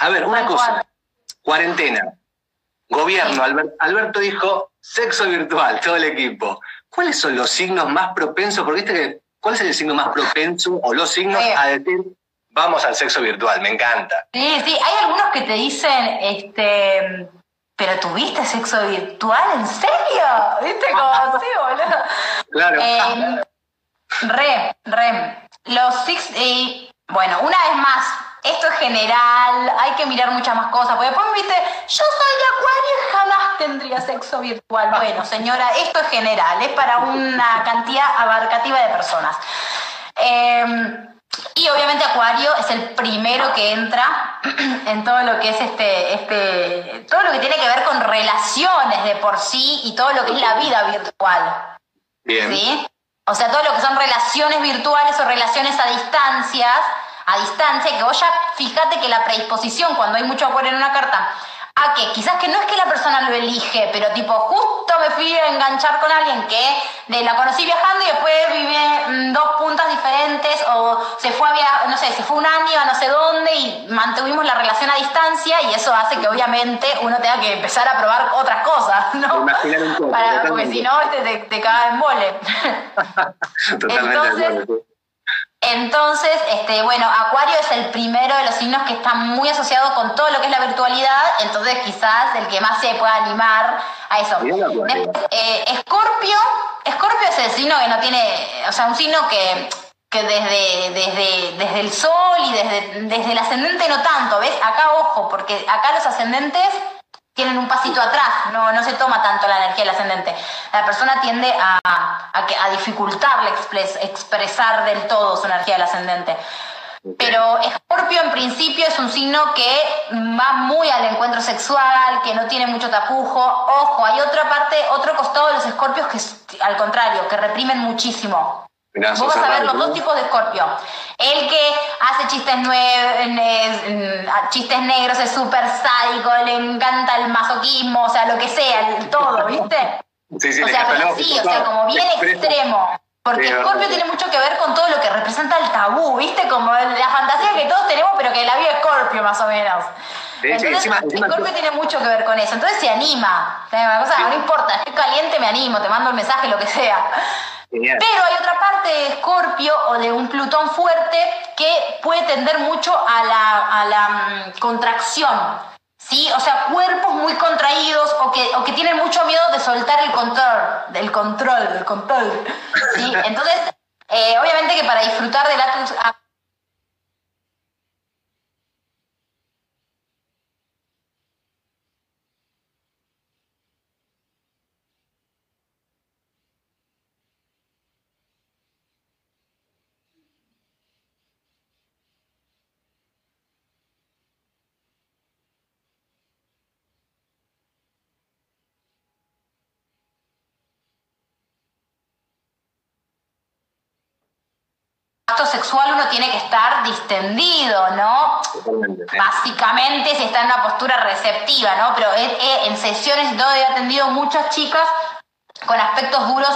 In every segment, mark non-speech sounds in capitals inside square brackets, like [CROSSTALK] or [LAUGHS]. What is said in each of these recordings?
A ver, una cosa. Cuarentena. Gobierno. Alberto dijo sexo virtual, todo el equipo. ¿Cuáles son los signos más propensos? Porque viste que, ¿cuál es el signo más propenso o los signos a decir vamos al sexo virtual? Me encanta. Sí, sí. Hay algunos que te dicen, este ¿Pero tuviste sexo virtual? ¿En serio? ¿Viste cómo así, [LAUGHS] boludo? Claro. Eh, re, re. Los six, y bueno, una vez más, esto es general, hay que mirar muchas más cosas, porque después me viste, yo soy de acuario y jamás tendría sexo virtual. Bueno, señora, esto es general, es para una [LAUGHS] cantidad abarcativa de personas. Eh, y obviamente Acuario es el primero que entra [CLEARS THROAT] en todo lo que es este, este, todo lo que tiene que ver con relaciones de por sí y todo lo que es la vida virtual. Bien. ¿Sí? O sea, todo lo que son relaciones virtuales o relaciones a distancias, a distancia, que vos ya fíjate que la predisposición cuando hay mucho acuario en una carta a que quizás que no es que la persona lo elige, pero tipo justo me fui a enganchar con alguien que de la conocí viajando y después vive dos puntas diferentes o se fue a viajar, no sé, se fue un año a no sé dónde y mantuvimos la relación a distancia y eso hace que obviamente uno tenga que empezar a probar otras cosas, ¿no? Para, porque si no este, te, te caga en vole. [LAUGHS] Entonces, entonces, este, bueno, Acuario es el primero de los signos que está muy asociado con todo lo que es la virtualidad, entonces quizás el que más se pueda animar a eso. Eh, Escorpio, Escorpio es el signo que no tiene, o sea, un signo que, que desde, desde, desde el sol y desde, desde el ascendente no tanto, ¿ves? Acá ojo, porque acá los ascendentes tienen un pasito atrás, no, no se toma tanto la energía del ascendente. La persona tiende a, a, dificultarle expresar del todo su energía del ascendente. Pero Escorpio en principio es un signo que va muy al encuentro sexual, que no tiene mucho tapujo. Ojo, hay otra parte, otro costado de los escorpios que al contrario, que reprimen muchísimo. Vos vas a ver los dos tipos de escorpio. El que hace chistes, chistes negros, es súper sádico, le encanta el masoquismo, o sea, lo que sea, todo, ¿viste? Sí, sí, o sea, pero sí, o sea, como bien extremo. Porque Scorpio tiene mucho que ver con todo lo que representa el tabú, ¿viste? Como la fantasía que todos tenemos, pero que la vive Scorpio más o menos. Entonces, Scorpio tiene mucho que ver con eso. Entonces se anima. no importa, estoy caliente, me animo, te mando el mensaje, lo que sea. Pero hay otra parte de Escorpio o de un Plutón fuerte que puede tender mucho a la, a la mm, contracción. ¿Sí? O sea, cuerpos muy contraídos o que, o que tienen mucho miedo de soltar el control, del control, del control. ¿sí? [LAUGHS] Entonces, eh, obviamente que para disfrutar del acto sexual uno tiene que estar distendido, ¿no? Básicamente si está en una postura receptiva, ¿no? Pero en sesiones y todo he atendido muchas chicas con aspectos duros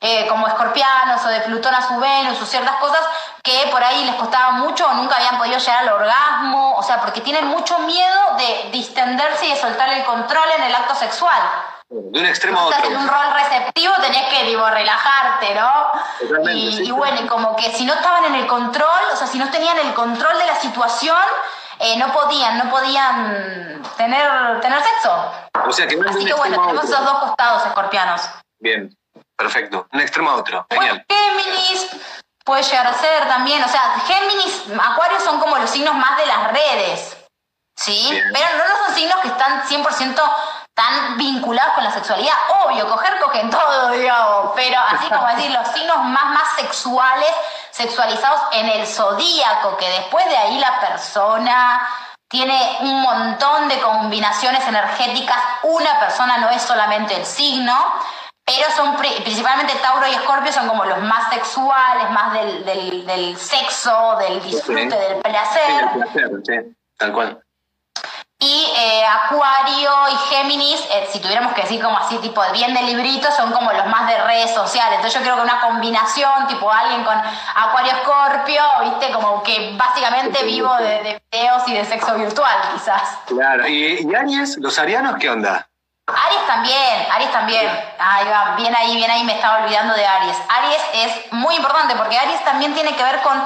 eh, como escorpianos o de Plutón a su Venus o ciertas cosas que por ahí les costaba mucho o nunca habían podido llegar al orgasmo, o sea, porque tienen mucho miedo de distenderse y de soltar el control en el acto sexual. De un extremo a otro. en un rol receptivo tenés que digo, relajarte, ¿no? y, bueno, y como que si no estaban en el control, o sea, si no tenían el control de la situación, eh, no podían, no podían tener, tener sexo. O sea, que Así que bueno, tenemos esos dos costados escorpianos. Bien, perfecto. Un extremo a otro. Genial. Géminis puede llegar a ser también, o sea, Géminis, Acuario son como los signos más de las redes, ¿sí? Pero no, son signos que están 100% tan vinculados con la sexualidad. Obvio, coger cogen todo, digamos, pero así como [LAUGHS] decir, los signos más, más sexuales, sexualizados en el zodíaco, que después de ahí la persona tiene un montón de combinaciones energéticas. Una persona no es solamente el signo, pero son principalmente Tauro y Escorpio son como los más sexuales, más del, del, sexo, del disfrute, del placer. Sí, placer, sí, tal cual. Y eh, Acuario y Géminis, eh, si tuviéramos que decir como así, tipo bien de librito, son como los más de redes sociales. Entonces yo creo que una combinación, tipo alguien con Acuario Escorpio, viste, como que básicamente vivo de, videos y de sexo virtual, quizás. Claro, ¿y, y Aries? ¿Los arianos qué onda? Aries también, Aries también. Ahí va, bien ahí, bien ahí, me estaba olvidando de Aries. Aries es muy importante porque Aries también tiene que ver con...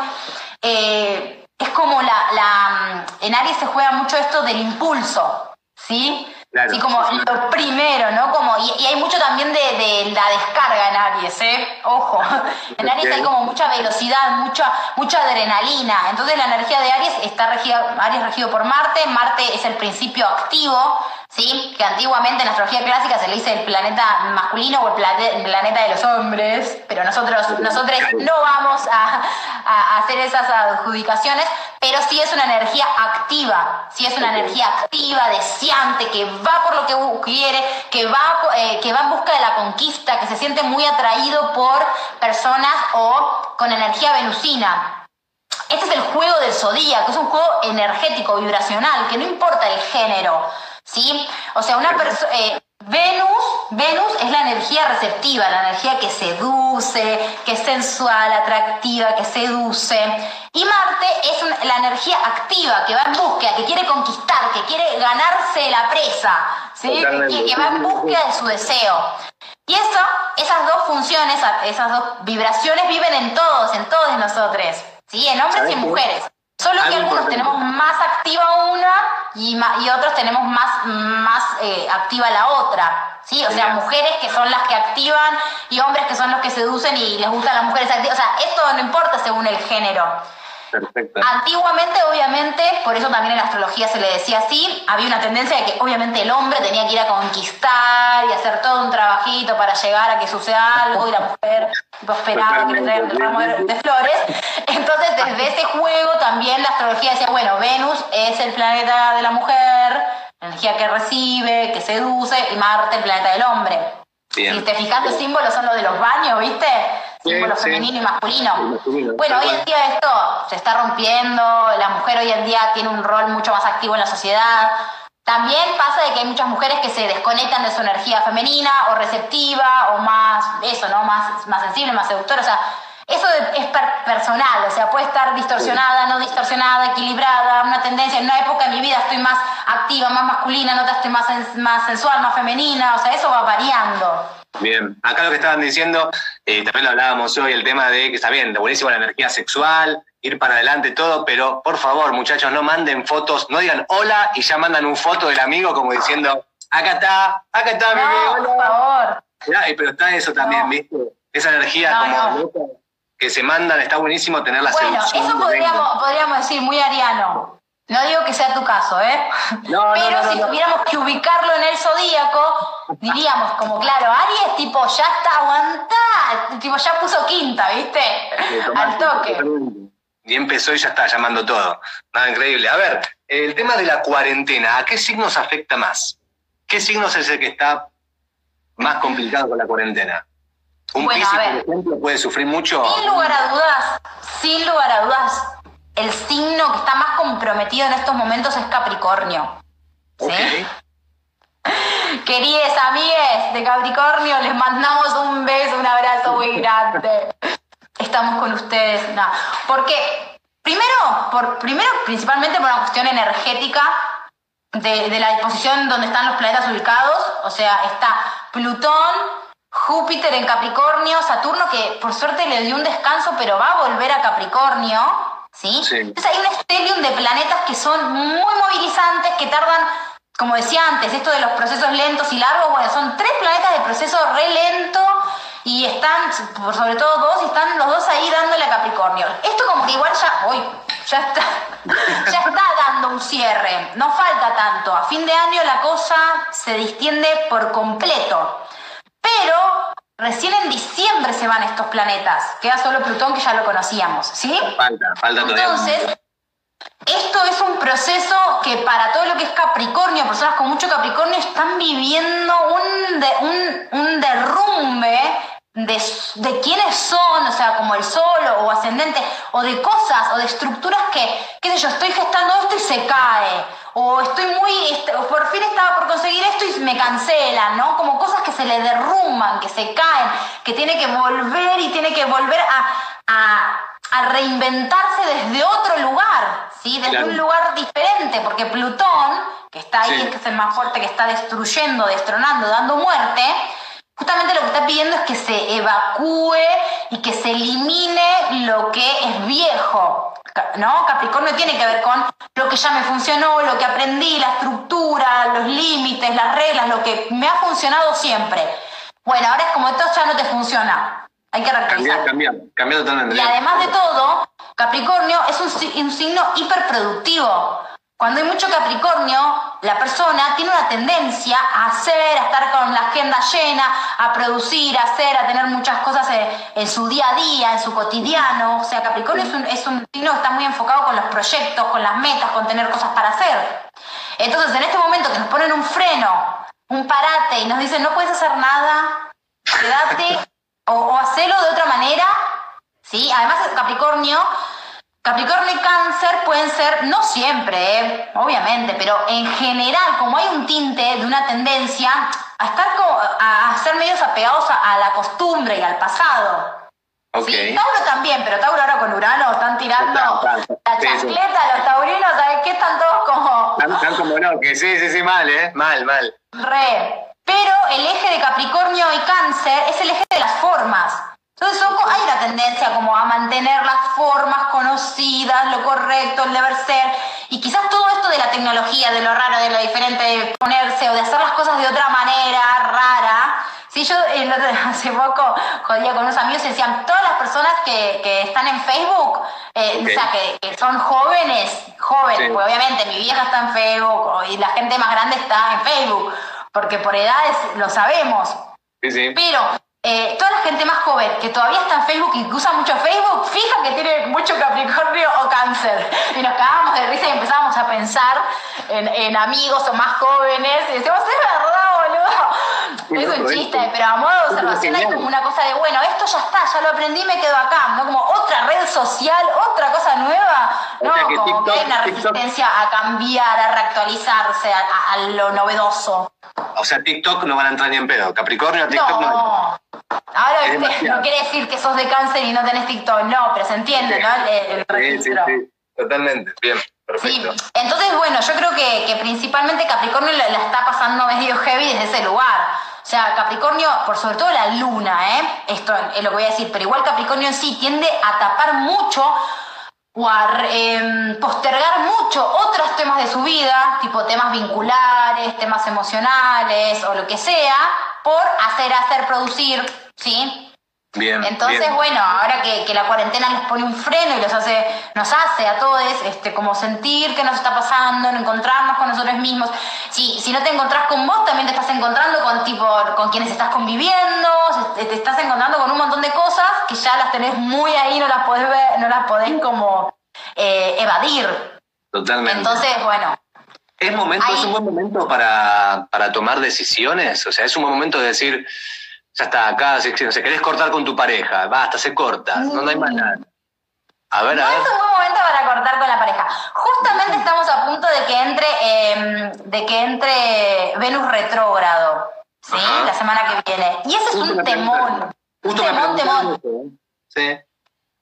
Eh, es como la, la, en Aries se juega mucho esto del impulso, ¿sí? Claro. como lo primero, ¿no? Como, y, hay mucho también de, la descarga en Aries, ¿eh? Ojo. [LAUGHS] En Aries hay como mucha velocidad, mucha, mucha adrenalina. Entonces la energía de Aries está regida, Aries regido por Marte. Marte es el principio activo, ¿sí? Que antiguamente en la astrología clásica se le dice el planeta masculino o el, planeta de los hombres, pero nosotros, nosotros no vamos a, hacer esas adjudicaciones, pero sí es una energía activa, sí es una energía activa, deseante, que va por lo que quiere, que va, eh, que va en busca de la conquista, que se siente muy atraído por personas o con energía venusina. Este es el juego del zodíaco, es un juego energético, vibracional, que no importa el género. ¿Sí? O sea, una persona... Eh, Venus, Venus es la energía receptiva, la energía que seduce, que es sensual, atractiva, que seduce. Y Marte es la energía activa, que va en búsqueda, que quiere conquistar, que quiere ganarse la presa, ¿sí? que, va en búsqueda de su deseo. Y eso, esas dos funciones, esas dos vibraciones viven en todos, en todos nosotros, ¿sí? en hombres y en mujeres. Solo que algunos tenemos más activa una y, y otros tenemos más, más eh, activa la otra. ¿sí? O sea, mujeres que son las que activan y hombres que son los que seducen y les gustan las mujeres activas. O sea, esto no importa según el género. Antiguamente, obviamente, por eso también en la astrología se le decía así, había una tendencia de que obviamente el hombre tenía que ir a conquistar y hacer todo un trabajito para llegar a que suceda algo y la mujer esperaba que traigan un ramo de, flores. Entonces, desde ese juego también la astrología decía, bueno, Venus es el planeta de la mujer, energía que recibe, que seduce, y Marte el planeta del hombre. Y te fijas, los símbolos son los de los baños, ¿viste? símbolo femenino y masculino. Bueno, hoy en día esto se está rompiendo, la mujer hoy en día tiene un rol mucho más activo en la sociedad. También pasa de que hay muchas mujeres que se desconectan de su energía femenina o receptiva o más, eso, ¿no? Más, más sensible, más seductora. O sea, eso es personal, o sea, puede estar distorsionada, no distorsionada, equilibrada, una tendencia. En una época de mi vida estoy más activa, más masculina, en otra estoy más, más sensual, más femenina, o sea, eso va variando. Bien, acá lo que estaban diciendo, eh, también lo hablábamos hoy, el tema de que está bien, buenísimo la energía sexual, ir para adelante, todo, pero por favor, muchachos, no manden fotos, no digan hola y ya mandan un foto del amigo como diciendo, acá está, acá está, no, bebé, por favor. pero está eso también, ¿viste? Esa energía como que se mandan, está buenísimo tener la Bueno, eso podríamos, podríamos decir, muy ariano. No digo que sea tu caso, ¿eh? Pero si tuviéramos que ubicarlo en el zodíaco, diríamos como, claro, Aries, tipo, ya está aguantada, tipo, ya puso quinta, ¿viste? Al toque. Y empezó y ya está llamando todo. Nada increíble. A ver, el tema de la cuarentena, ¿a qué signos afecta más? ¿Qué signos es el que está más complicado con la cuarentena? ¿Un bueno, por ejemplo, puede sufrir mucho? Sin lugar a dudas, sin lugar a dudas, el signo que está más comprometido en estos momentos es Capricornio. ¿Sí? [LAUGHS] Queridas amigas de Capricornio, les mandamos un beso, un abrazo muy grande. [LAUGHS] Estamos con ustedes. Porque, primero, por, primero, principalmente por una cuestión energética de, de la disposición donde están los planetas ubicados. O sea, está Plutón, Júpiter en Capricornio, Saturno que por suerte le dio un descanso, pero va a volver a Capricornio. ¿sí? Entonces hay un estelium de planetas que son muy movilizantes, que tardan, como decía antes, esto de los procesos lentos y largos, bueno, son tres planetas de proceso re lento y están, por sobre todo dos, y están los dos ahí dándole a Capricornio. Esto como que igual ya, uy, ya está, [LAUGHS] ya está dando un cierre, no falta tanto. A fin de año la cosa se distiende por completo. Pero Recién en diciembre se van estos planetas. Queda solo Plutón que ya lo conocíamos, ¿sí? Falta, falta todavía. Entonces, esto es un proceso que para todo lo que es Capricornio, personas con mucho Capricornio están viviendo un, un, derrumbe de, quiénes son, o sea, como el sol o ascendente, o de cosas o de estructuras que, qué sé yo, estoy gestando esto y se cae, o estoy muy, este, por fin estaba por conseguir esto y me cancelan, ¿no? Como cosas que se le derrumban, que se caen, que tiene que volver y tiene que volver a, reinventarse desde otro lugar, ¿sí? Desde un lugar diferente, porque Plutón, que está ahí, que es el más fuerte, que está destruyendo, destronando, dando muerte, Justamente lo que está pidiendo es que se evacúe y que se elimine lo que es viejo. ¿no? Capricornio tiene que ver con lo que ya me funcionó, lo que aprendí, la estructura, los límites, las reglas, lo que me ha funcionado siempre. Bueno, ahora es como esto ya no te funciona. Hay que reactivizar. Cambiar, cambiar, totalmente. Y además de todo, Capricornio es un, un signo hiperproductivo. Cuando hay mucho Capricornio, la persona tiene una tendencia a hacer, a estar con la agenda llena, a producir, a hacer, a tener muchas cosas en, su día a día, en su cotidiano. O sea, Capricornio es un, es un signo que está muy enfocado con los proyectos, con las metas, con tener cosas para hacer. Entonces, en este momento que nos ponen un freno, un parate y nos dicen no puedes hacer nada, quédate o, o hacelo de otra manera, ¿sí? Además, Capricornio Capricornio y Cáncer pueden ser, no siempre, eh, obviamente, pero en general, como hay un tinte de una tendencia a estar a ser medios apegados a, la costumbre y al pasado. Sí, Tauro también, pero Tauro ahora con Urano están tirando la chancleta, los taurinos, ¿sabes qué? Están todos como. Están, como no, que sí, sí, sí, mal, ¿eh? Mal, mal. Re. Pero el eje de Capricornio y Cáncer es el eje de las formas. Entonces hay una tendencia como a mantener las formas conocidas, lo correcto, el deber ser, y quizás todo esto de la tecnología, de lo raro, de lo diferente, de ponerse o de hacer las cosas de otra manera rara. Si yo [LAUGHS] hace poco jodía con unos amigos y decían, todas las personas que, están en Facebook, eh, o sea, que, son jóvenes, jóvenes, pues obviamente mi vieja está en Facebook y la gente más grande está en Facebook, porque por edades lo sabemos. Sí, sí. Pero eh, toda la gente más joven que todavía está en Facebook y que usa mucho Facebook, fija que tiene mucho Capricornio o Cáncer. Y nos cagábamos de risa y empezábamos a pensar en, amigos o más jóvenes y decíamos, es verdad, boludo. Es un chiste, pero a modo de observación hay como una cosa de, bueno, esto ya está, ya lo aprendí y me quedo acá, ¿no? Como otra red social, otra cosa nueva, ¿no? como que hay una resistencia a cambiar, a reactualizarse, a, lo novedoso. O sea, TikTok no van a entrar ni en pedo. Capricornio, TikTok no. no. Ahora no quiere decir que sos de cáncer y no tenés TikTok, no, pero se entiende, ¿no? El, registro. Sí, sí, totalmente, bien. Perfecto. Sí. Entonces, bueno, yo creo que, principalmente Capricornio la, está pasando medio heavy desde ese lugar. O sea, Capricornio, por sobre todo la luna, ¿eh? Esto es lo que voy a decir, pero igual Capricornio en sí tiende a tapar mucho o a em, postergar mucho otros temas de su vida, tipo temas vinculares, temas emocionales o lo que sea, por hacer, hacer, producir, ¿sí? Bien, Entonces, bueno, ahora que, la cuarentena les pone un freno y los hace, nos hace a todos este, como sentir qué nos está pasando, encontrarnos con nosotros mismos. Si, si no te encontrás con vos, también te estás encontrando con tipo, con quienes estás conviviendo, te estás encontrando con un montón de cosas que ya las tenés muy ahí, no las podés ver, no las podés como eh, evadir. Totalmente. Entonces, bueno, ¿Es, momento, ¿Es un buen momento para, para, tomar decisiones? O sea, es un buen momento de decir, ya está, acá, si, si querés cortar con tu pareja, basta, se corta, no, hay más nada. A ver, no es un buen momento para cortar con la pareja. Justamente estamos a punto de que entre, em, de que entre Venus retrógrado, ¿sí? La semana que viene. Y ese es un temón. un temón, temón. ¿eh? Sí.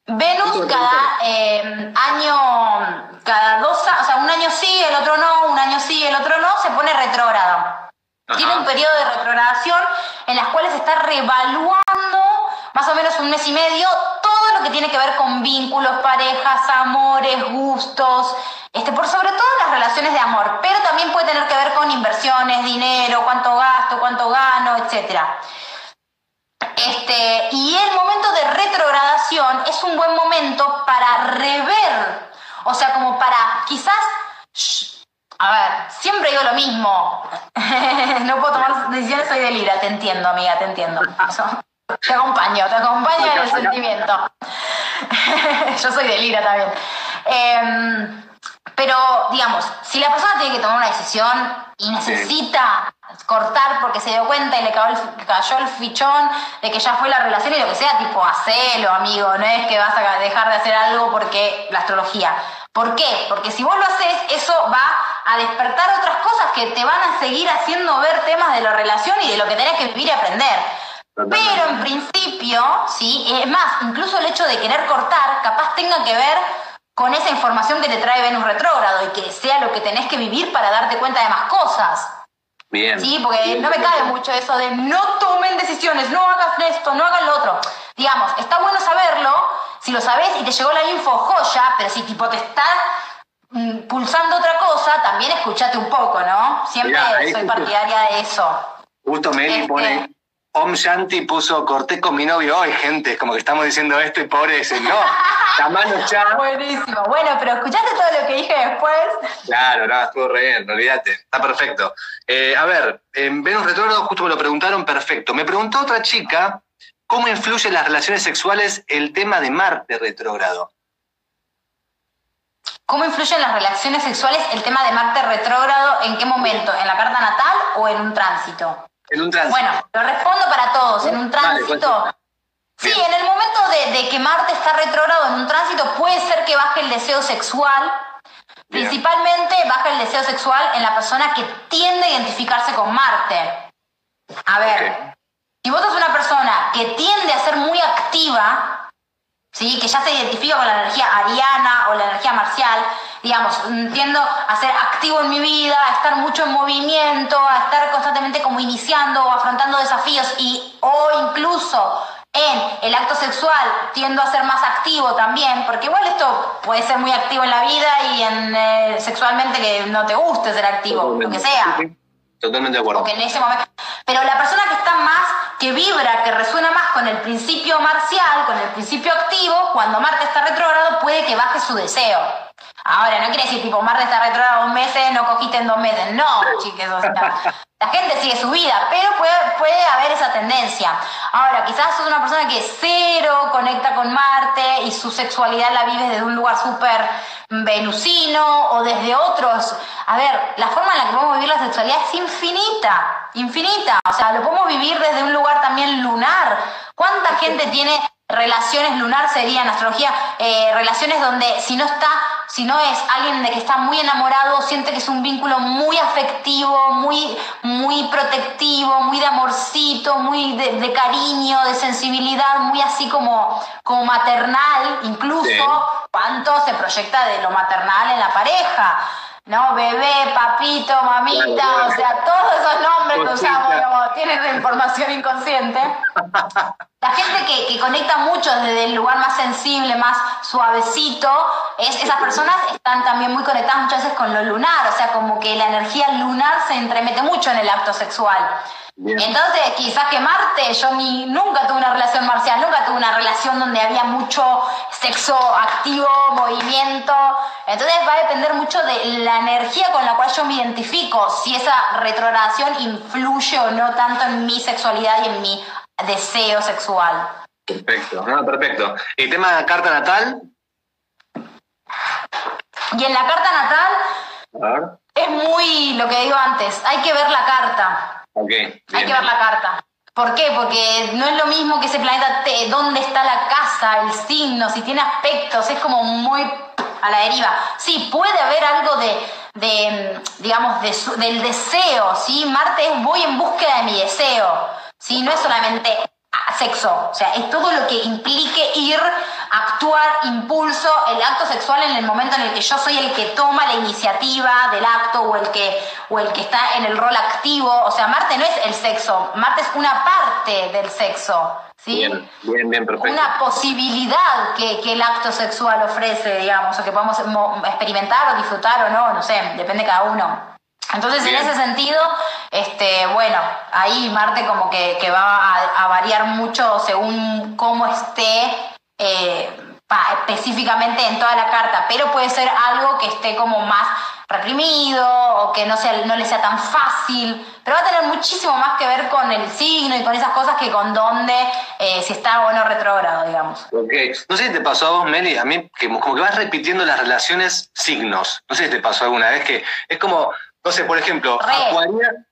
Venus cada eh, año, cada dos, o sea, un año sí, el otro no, un año sí, el otro no, se pone retrógrado. Tiene un periodo de retrogradación en las cuales está revaluando más o menos un mes y medio todo lo que tiene que ver con vínculos, parejas, amores, gustos, este, por sobre todo las relaciones de amor, pero también puede tener que ver con inversiones, dinero, cuánto gasto, cuánto gano, etcétera. Este, y el momento de retrogradación es un buen momento para rever, o sea, como para quizás, a ver, siempre digo lo mismo, [LAUGHS] no puedo tomar decisiones, soy de lira, te entiendo, amiga, te entiendo. [LAUGHS] te acompaño, te acompaño en el sentimiento. [LAUGHS] Yo soy de lira también. Em, Pero, digamos, si la persona tiene que tomar una decisión y necesita cortar porque se dio cuenta y le cayó, el, fichón de que ya fue la relación y lo que sea, tipo, hacelo, amigo, no es que vas a dejar de hacer algo porque la astrología. ¿Por qué? Porque si vos lo haces, eso va a despertar otras cosas que te van a seguir haciendo ver temas de la relación y de lo que tenés que vivir y aprender. Pero en principio, sí, es más, incluso el hecho de querer cortar, capaz tenga que ver con esa información que te trae Venus retrógrado y que sea lo que tenés que vivir para darte cuenta de más cosas. Bien. Sí, porque no me cabe mucho eso de no tomen decisiones, no hagas esto, no hagas lo otro. Digamos, está bueno saberlo, si lo sabes y te llegó la info, joya, pero si tipo te está mm, pulsando otra cosa, también escúchate un poco, ¿no? Siempre soy partidaria de eso. Justo Meli este, pone Om Shanti puso corté con mi novio hoy, gente, como que estamos diciendo esto y pobre ese, no, [LAUGHS] la mano ya. Buenísimo, bueno, pero escuchaste todo lo que dije después. Claro, no, estuvo re bien, olvídate, está perfecto. Eh, a ver, en Venus Retrógrado justo me lo preguntaron, perfecto. Me preguntó otra chica, ¿cómo influye en las relaciones sexuales el tema de Marte retrógrado? ¿Cómo influye en las relaciones sexuales el tema de Marte retrógrado? ¿En qué momento? ¿En la carta natal o en un tránsito? En un tránsito. Bueno, lo respondo para todos. En un tránsito. sí, en el momento de, que Marte está retrógrado en un tránsito, puede ser que baje el deseo sexual. Principalmente baja el deseo sexual en la persona que tiende a identificarse con Marte. A ver, si vos sos una persona que tiende a ser muy activa, ¿sí? que ya se identifica con la energía ariana o la energía marcial, digamos, tiendo a ser activo en mi vida, a estar mucho en movimiento, a estar constantemente como iniciando o afrontando desafíos y o incluso en el acto sexual tiendo a ser más activo también, porque igual esto puede ser muy activo en la vida y en eh, sexualmente que no te guste ser activo, lo que sea. Totalmente de acuerdo. en ese momento. Pero la persona que está más, que vibra, que resuena más con el principio marcial, con el principio activo, cuando Marte está retrógrado, puede que baje su deseo. Ahora, no quiere decir tipo Marte está retrógrado dos meses, no cogiste en dos meses. No, chiques, o sea, la gente sigue su vida, pero puede, puede haber esa tendencia. Ahora, quizás sos una persona que cero conecta con Marte y su sexualidad la vive desde un lugar súper venusino o desde otros. A ver, la forma en la que podemos vivir la sexualidad es infinita, infinita. O sea, lo podemos vivir desde un lugar también lunar. ¿Cuánta gente tiene relaciones lunar sería en astrología, eh, relaciones donde si no está, si no es alguien de que está muy enamorado, siente que es un vínculo muy afectivo, muy, muy protectivo, muy de amorcito, muy de, cariño, de sensibilidad, muy así como, como maternal, incluso cuánto se proyecta de lo maternal en la pareja. ¿No? Bebé, papito, mamita, o sea, todos esos nombres que usamos, tienen información inconsciente. [LAUGHS] La gente que, que, conecta mucho desde el lugar más sensible, más suavecito, es, esas personas están también muy conectadas muchas veces con lo lunar, o sea, como que la energía lunar se entremete mucho en el acto sexual. Entonces, quizás que Marte, yo ni, nunca tuve una relación marcial, nunca tuve una relación donde había mucho sexo activo, movimiento. Entonces va a depender mucho de la energía con la cual yo me identifico, si esa retrogradación influye o no tanto en mi sexualidad y en mi deseo sexual. Perfecto, no, perfecto. ¿El tema de carta natal? Y en la carta natal es muy lo que digo antes, hay que ver la carta. Okay, Hay que ver la carta. ¿Por qué? Porque no es lo mismo que ese planeta, te, dónde está la casa, el signo, si tiene aspectos, es como muy a la deriva. Sí, puede haber algo de, digamos, del deseo, ¿sí? Marte es voy en búsqueda de mi deseo, ¿sí? No es solamente sexo, o sea, es todo lo que implique ir, actuar, impulso, el acto sexual en el momento en el que yo soy el que toma la iniciativa del acto o el que, o el que está en el rol activo, o sea, Marte no es el sexo, Marte es una parte del sexo, ¿sí? Bien, bien, bien, perfecto. Una posibilidad que, que el acto sexual ofrece, digamos, o que podemos experimentar o disfrutar o no, no sé, depende de cada uno. Entonces, en ese sentido, este, bueno, ahí Marte como que, va a, variar mucho según cómo esté eh, específicamente en toda la carta, pero puede ser algo que esté como más reprimido o que no, sea, no le sea tan fácil, pero va a tener muchísimo más que ver con el signo y con esas cosas que con dónde, eh, si está o no retrógrado, digamos. Ok, no sé si te pasó a vos, Meli, a mí que como que vas repitiendo las relaciones signos, no sé si te pasó alguna vez que es como, no sé, por ejemplo,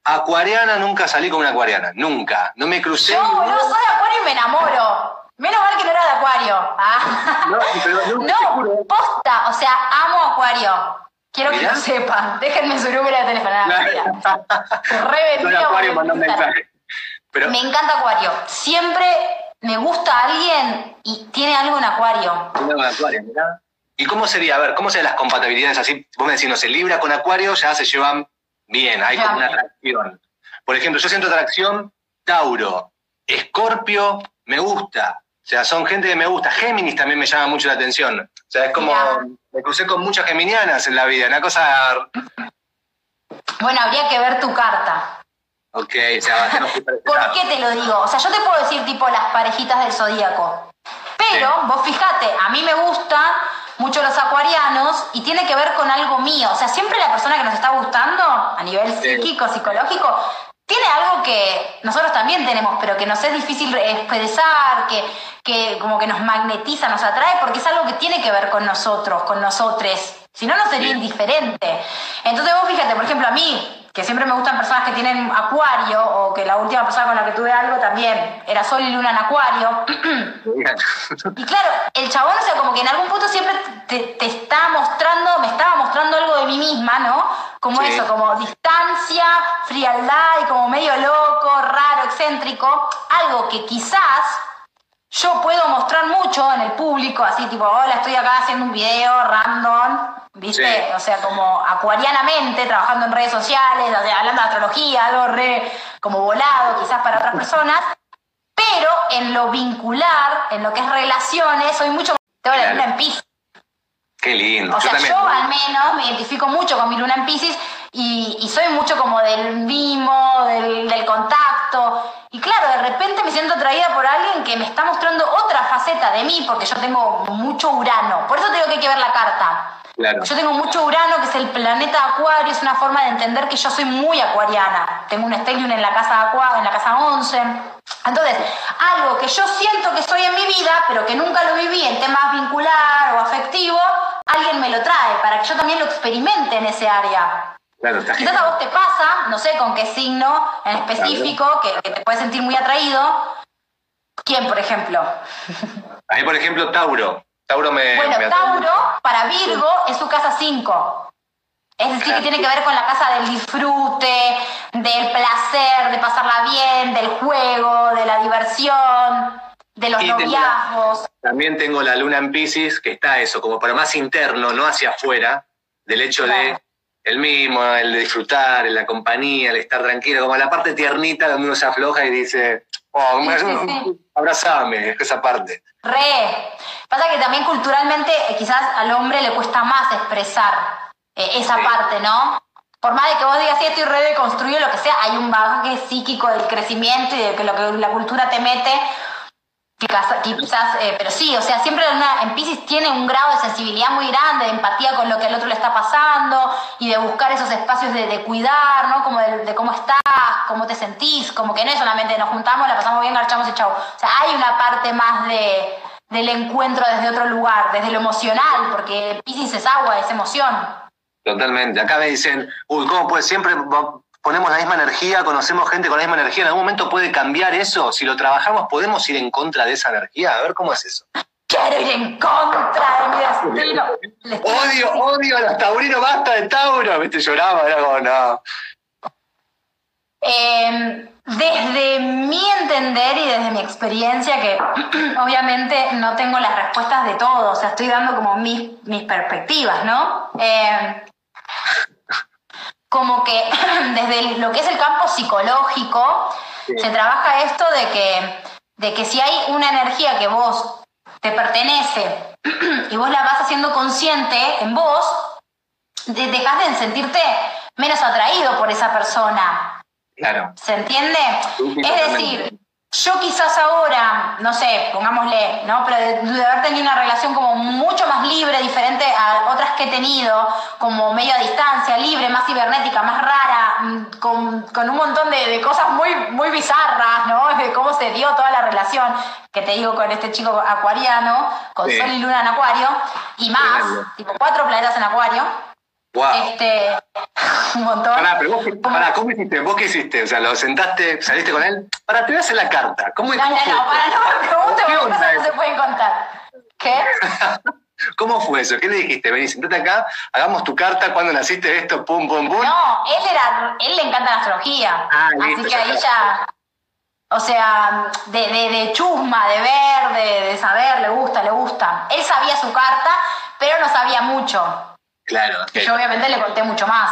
acuariana, nunca salí con una acuariana, nunca, no me crucé. Yo, no, soy acuario y me enamoro. Menos mal que no era de acuario. Ah. No, pero no, [LAUGHS] posta, o sea, amo acuario. Quiero que lo sepan. Déjenme su número de teléfono. [LAUGHS] Me encanta Acuario. Siempre me gusta alguien y tiene algo en Acuario. Tiene algo en Acuario, ¿Y cómo sería? A ver, ¿cómo serían las compatibilidades así? Vos me decís, no sé, Libra con Acuario ya se llevan bien, hay como una atracción. Por ejemplo, yo siento atracción Tauro, Escorpio, me gusta. O sea, son gente que me gusta. Géminis también me llama mucho la atención. O sea, es como, me crucé con muchas geminianas en la vida, una cosa... Bueno, habría que ver tu carta. Ok, o sea, ¿Por qué te lo digo? O sea, yo te puedo decir tipo las parejitas del zodíaco. Pero, vos fijate, a mí me gustan mucho los acuarianos y tiene que ver con algo mío. O sea, siempre la persona que nos está gustando, a nivel psíquico, psicológico, tiene algo que nosotros también tenemos, pero que nos es difícil expresar, que, que como que nos magnetiza, nos atrae, porque es algo que tiene que ver con nosotros, con nosotres. Si no, no sería indiferente. Entonces vos fíjate, por ejemplo, a mí, que siempre me gustan personas que tienen acuario, o que la última persona con la que tuve algo también era Sol y Luna en acuario. y claro, el chabón, o sea, como que en algún punto siempre te, te está mostrando, me estaba mostrando algo de mí misma, ¿no? Como eso, como distancia, frialdad y como medio loco, raro, excéntrico. Algo que quizás yo puedo mostrar mucho en el público, así tipo, hola, estoy acá haciendo un video random, ¿viste? O sea, como acuarianamente, trabajando en redes sociales, hablando de astrología, algo re como volado quizás para otras personas, pero en lo vincular, en lo que es relaciones, soy mucho más... Tengo la luna en Pisces. Qué lindo. O sea, yo, al menos me identifico mucho con mi luna en Pisces y, soy mucho como del mimo, del, del contacto. Y claro, de repente me siento atraída por alguien que me está mostrando otra faceta de mí, porque yo tengo mucho Urano. Por eso tengo que, que ver la carta. Yo tengo mucho Urano, que es el planeta Acuario, es una forma de entender que yo soy muy acuariana. Tengo un stellium en la casa Acuario, en la casa 11. Entonces, algo que yo siento que soy en mi vida, pero que nunca lo viví en temas vincular o afectivo, alguien me lo trae para que yo también lo experimente en ese área. Claro, Quizás a vos te pasa, no sé con qué signo en específico, que, te puedes sentir muy atraído. ¿Quién, por ejemplo? [LAUGHS] A mí, por ejemplo, Tauro. Tauro me. Bueno, Tauro, para Virgo, es su casa 5. Es decir, que tiene que ver con la casa del disfrute, del placer, de pasarla bien, del juego, de la diversión, de los noviazgos. también tengo la luna en Pisces, que está eso, como para más interno, no hacia afuera, del hecho de el mismo, el de disfrutar, la compañía, el estar tranquilo, como la parte tiernita donde uno se afloja y dice, oh, abrazame, esa parte. Re. Pasa que también culturalmente eh, quizás al hombre le cuesta más expresar eh, esa parte, ¿no? Por más de que vos digas, sí, estoy re deconstruido, lo que sea, hay un bagaje psíquico del crecimiento y de que lo que la cultura te mete Quizás, eh, pero sí, o sea, siempre en Pisces tiene un grado de sensibilidad muy grande, de empatía con lo que al otro le está pasando y de buscar esos espacios de, cuidar, ¿no? Como de, cómo estás, cómo te sentís, como que no es solamente nos juntamos, la pasamos bien, garchamos y chau. O sea, hay una parte más de, del encuentro desde otro lugar, desde lo emocional, porque Pisces es agua, es emoción. Totalmente. Acá me dicen, uy, ¿cómo puede siempre ponemos la misma energía, conocemos gente con la misma energía, ¿en algún momento puede cambiar eso? Si lo trabajamos, ¿podemos ir en contra de esa energía? A ver cómo es eso. Quiero ir en contra de mi destino. odio, odio a los taurinos, basta de Tauro. Viste, lloraba, era como, no. Em, desde mi entender y desde mi experiencia, que [CLEARS THROAT] obviamente no tengo las respuestas de todo, o sea, estoy dando como mis, mis perspectivas, ¿no? Eh, como que [CLEARS THROAT] desde lo que es el campo psicológico se trabaja esto de que, de que si hay una energía que vos te pertenece [CLEARS THROAT] y vos la vas haciendo consciente en vos, dejas de sentirte menos atraído por esa persona. Claro. ¿Se entiende? es decir, yo quizás ahora, no sé, pongámosle, ¿no? Pero de, haber tenido una relación como mucho más libre, diferente a otras que he tenido, como medio a distancia, libre, más cibernética, más rara, mm, con, un montón de, cosas muy, muy bizarras, ¿no? [LAUGHS] De cómo se dio toda la relación, que te digo con este chico acuariano, con Sol y Luna en Acuario, y más, tipo cuatro planetas en Acuario. Este, [LAUGHS] un montón. Pará, pero vos, pará, ¿cómo hiciste? ¿Vos qué hiciste? O sea, ¿lo sentaste, saliste con él? Para, te voy a hacer la carta. ¿Cómo, no, no, no, para, no me preguntes cosas no se pueden contar. ¿Qué? [LAUGHS] ¿Cómo fue eso? ¿Qué le dijiste? Vení, sentate acá, hagamos tu carta, cuando naciste esto, pum, pum, pum. No, él era, él le encanta la astrología. Ah, así que ahí ya, o sea, de, de, de chusma, de ver, de, de saber, le gusta, le gusta. Él sabía su carta, pero no sabía mucho. Claro. Yo obviamente le conté mucho más.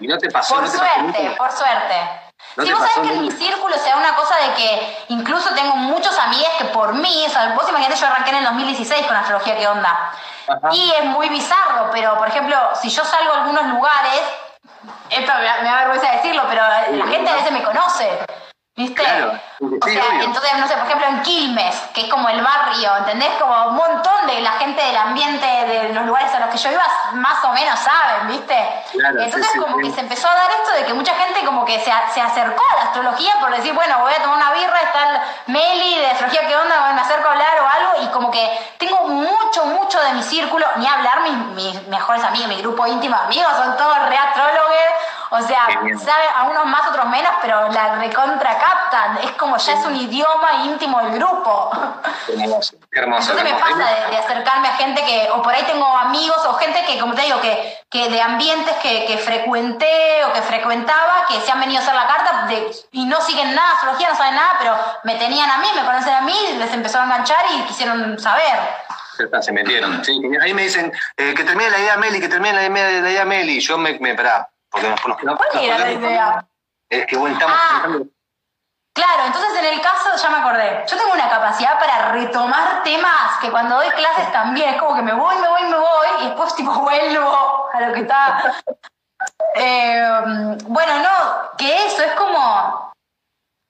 ¿Y no te pasó? por suerte, por suerte. si vos sabés que en mi círculo se da una cosa de que incluso tengo muchos amigos que por mí, o sea, vos imaginate, yo arranqué en el 2016 con astrología, ¿qué onda? Y es muy bizarro, pero por ejemplo, si yo salgo a algunos lugares, esto me, me da vergüenza decirlo, pero la gente a veces me conoce. ¿Viste? o sea, entonces, no sé, por ejemplo, en Quilmes, que es como el barrio, ¿entendés? Como un montón de la gente del ambiente de los lugares a los que yo iba, más o menos saben, ¿viste? entonces, como que se empezó a dar esto de que mucha gente como que se, se, acercó a la astrología por decir, bueno, voy a tomar una birra, está el Meli de astrología, ¿qué onda? Me acerco a hablar o algo, y como que tengo mucho, mucho de mi círculo, ni hablar, mis, mis mejores amigos, mi grupo íntimo de amigos, son todos reastrólogos o sea, sabe a unos más, otros menos, pero la recontra Es como ya es un idioma íntimo del grupo. Hermoso, hermoso. Entonces me pasa de, acercarme a gente que, o por ahí tengo amigos o gente que, como te digo, que, que de ambientes que, que frecuenté o que frecuentaba, que se han venido a hacer la carta de, y no siguen nada, astrología, no saben nada, pero me tenían a mí, me conocen a mí, les empezó a enganchar y quisieron saber. Se metieron. Sí, ahí me dicen eh, que termine la idea Meli, que termine la idea, la idea Meli. Yo me, me pará, porque nos, ¿Cuál era la idea? Es que bueno, estamos ah, Claro, entonces en el caso, ya me acordé, yo tengo una capacidad para retomar temas que cuando doy clases también, es como que me voy, me voy, me voy, y después tipo vuelvo a lo que está. [LAUGHS] Eh, bueno, no, que eso es como.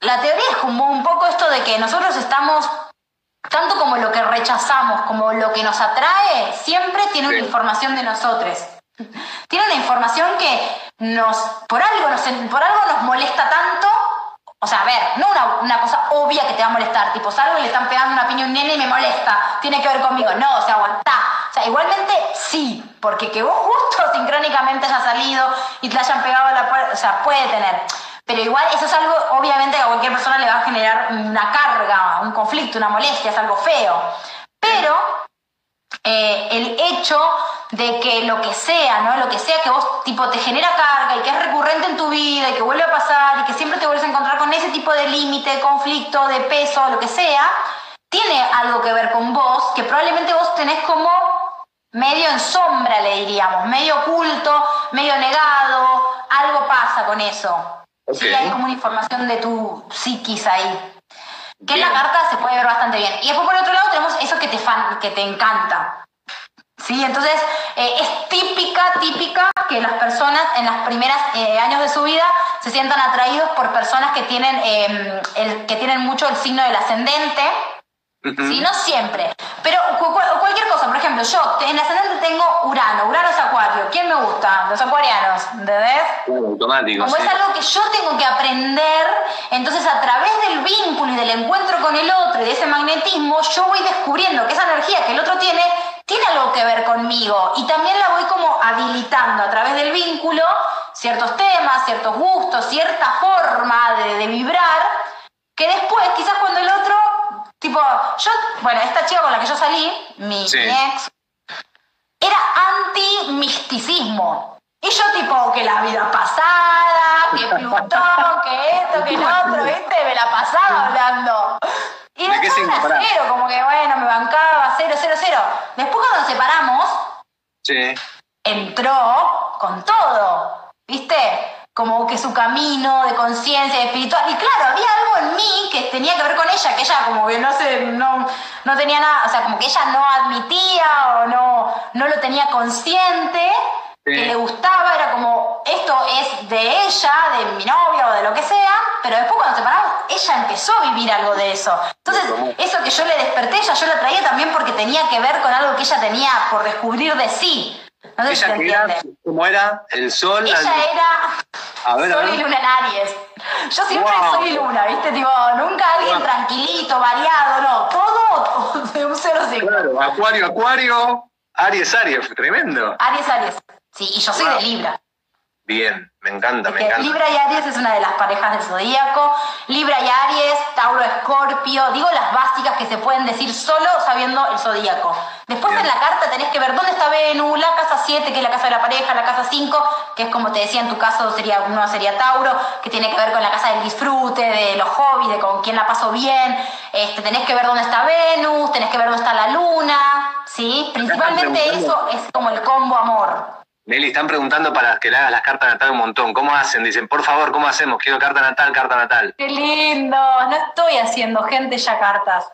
La teoría es como un poco esto de que nosotros estamos, tanto como lo que rechazamos, como lo que nos atrae, siempre tiene una información de nosotros. Tiene una información que nos, por algo nos, por algo nos molesta tanto. O sea, a ver, no una, cosa obvia que te va a molestar, tipo salgo y le están pegando una piña a un nene y me molesta, tiene que ver conmigo. No, o sea, aguantá. O sea, igualmente sí, porque que vos justo [LAUGHS] sincrónicamente hayas salido y te hayan pegado a la puerta, o sea, puede tener. Pero igual eso es algo, obviamente, que a cualquier persona le va a generar una carga, un conflicto, una molestia, es algo feo. Pero eh, el hecho de que lo que sea, ¿no? Lo que sea que vos, tipo, te genera carga y que es recurrente en tu vida y que vuelve a pasar y que siempre te vuelves a encontrar con ese tipo de límite, conflicto, de peso, lo que sea, tiene algo que ver con vos, que probablemente vos tenés como medio en sombra, le diríamos, medio oculto, medio negado, algo pasa con eso. Sí, hay como una información de tu psiquis ahí. Que en la carta se puede ver bastante bien. Y después por otro lado tenemos eso que te, fan, que te encanta. ¿sí? Entonces, eh, es típica, típica que las personas en los primeros eh, años de su vida se sientan atraídos por personas que tienen, em, el, que tienen mucho el signo del ascendente, ¿sí? No siempre, pero cualquier cosa, por ejemplo, yo en ascendente tengo Urano, Urano es Acuario, ¿quién me gusta? Los acuarianos, ¿entendés? automático. Como es algo que yo tengo que aprender, entonces a través del vínculo y del encuentro con el otro y de ese magnetismo, yo voy descubriendo que esa energía que el otro tiene tiene algo que ver conmigo y también la voy como habilitando a través del vínculo ciertos temas, ciertos gustos, cierta forma de, vibrar, que después quizás cuando el otro, tipo, yo, bueno, esta chica con la que yo salí, mi, ex, era anti-misticismo. Y yo tipo, que la vida pasada, que Plutón, que esto, que lo otro, ¿viste? Me la pasaba hablando. Y después cero, como que bueno, me bancaba, cero, cero, cero. Después cuando nos separamos, sí. entró con todo, ¿viste? Como que su camino de conciencia, espiritual. Y claro, había algo en mí que tenía que ver con ella, que ella como que no sé, no, no tenía nada, o sea, como que ella no admitía o no, no lo tenía consciente, que le gustaba, era como, esto es de ella, de mi novia o de lo que sea, pero después cuando se separamos, ella empezó a vivir algo de eso. Entonces, eso que yo le desperté, ella yo la traía también porque tenía que ver con algo que ella tenía por descubrir de sí. No sé ella si era, ¿Cómo era? ¿El sol? Ella era sol y luna en Aries. Yo siempre soy luna, ¿viste? Tipo, nunca alguien tranquilito, variado, no. Todo [LAUGHS] de un cero signo. Claro, Acuario, Acuario, Aries, Aries, tremendo. Aries, Aries. Sí, y yo soy de Libra. Bien, me encanta, me encanta. Libra y Aries es una de las parejas del zodíaco. Libra y Aries, Tauro, Escorpio. Digo las básicas que se pueden decir solo sabiendo el zodíaco. Después en la carta tenés que ver dónde está Venus, la casa 7, que es la casa de la pareja, la casa 5, que es como te decía en tu caso, sería uno sería Tauro, que tiene que ver con la casa del disfrute, de los hobbies, de con quién la pasó bien. Este, tenés que ver dónde está Venus, tenés que ver dónde está la luna. ¿sí? Principalmente eso es como el combo amor. Nelly, están preguntando para que le hagas las cartas natal un montón. ¿Cómo hacen? Dicen, por favor, ¿cómo hacemos? Quiero carta natal, carta natal. Qué lindo. No estoy haciendo gente ya cartas.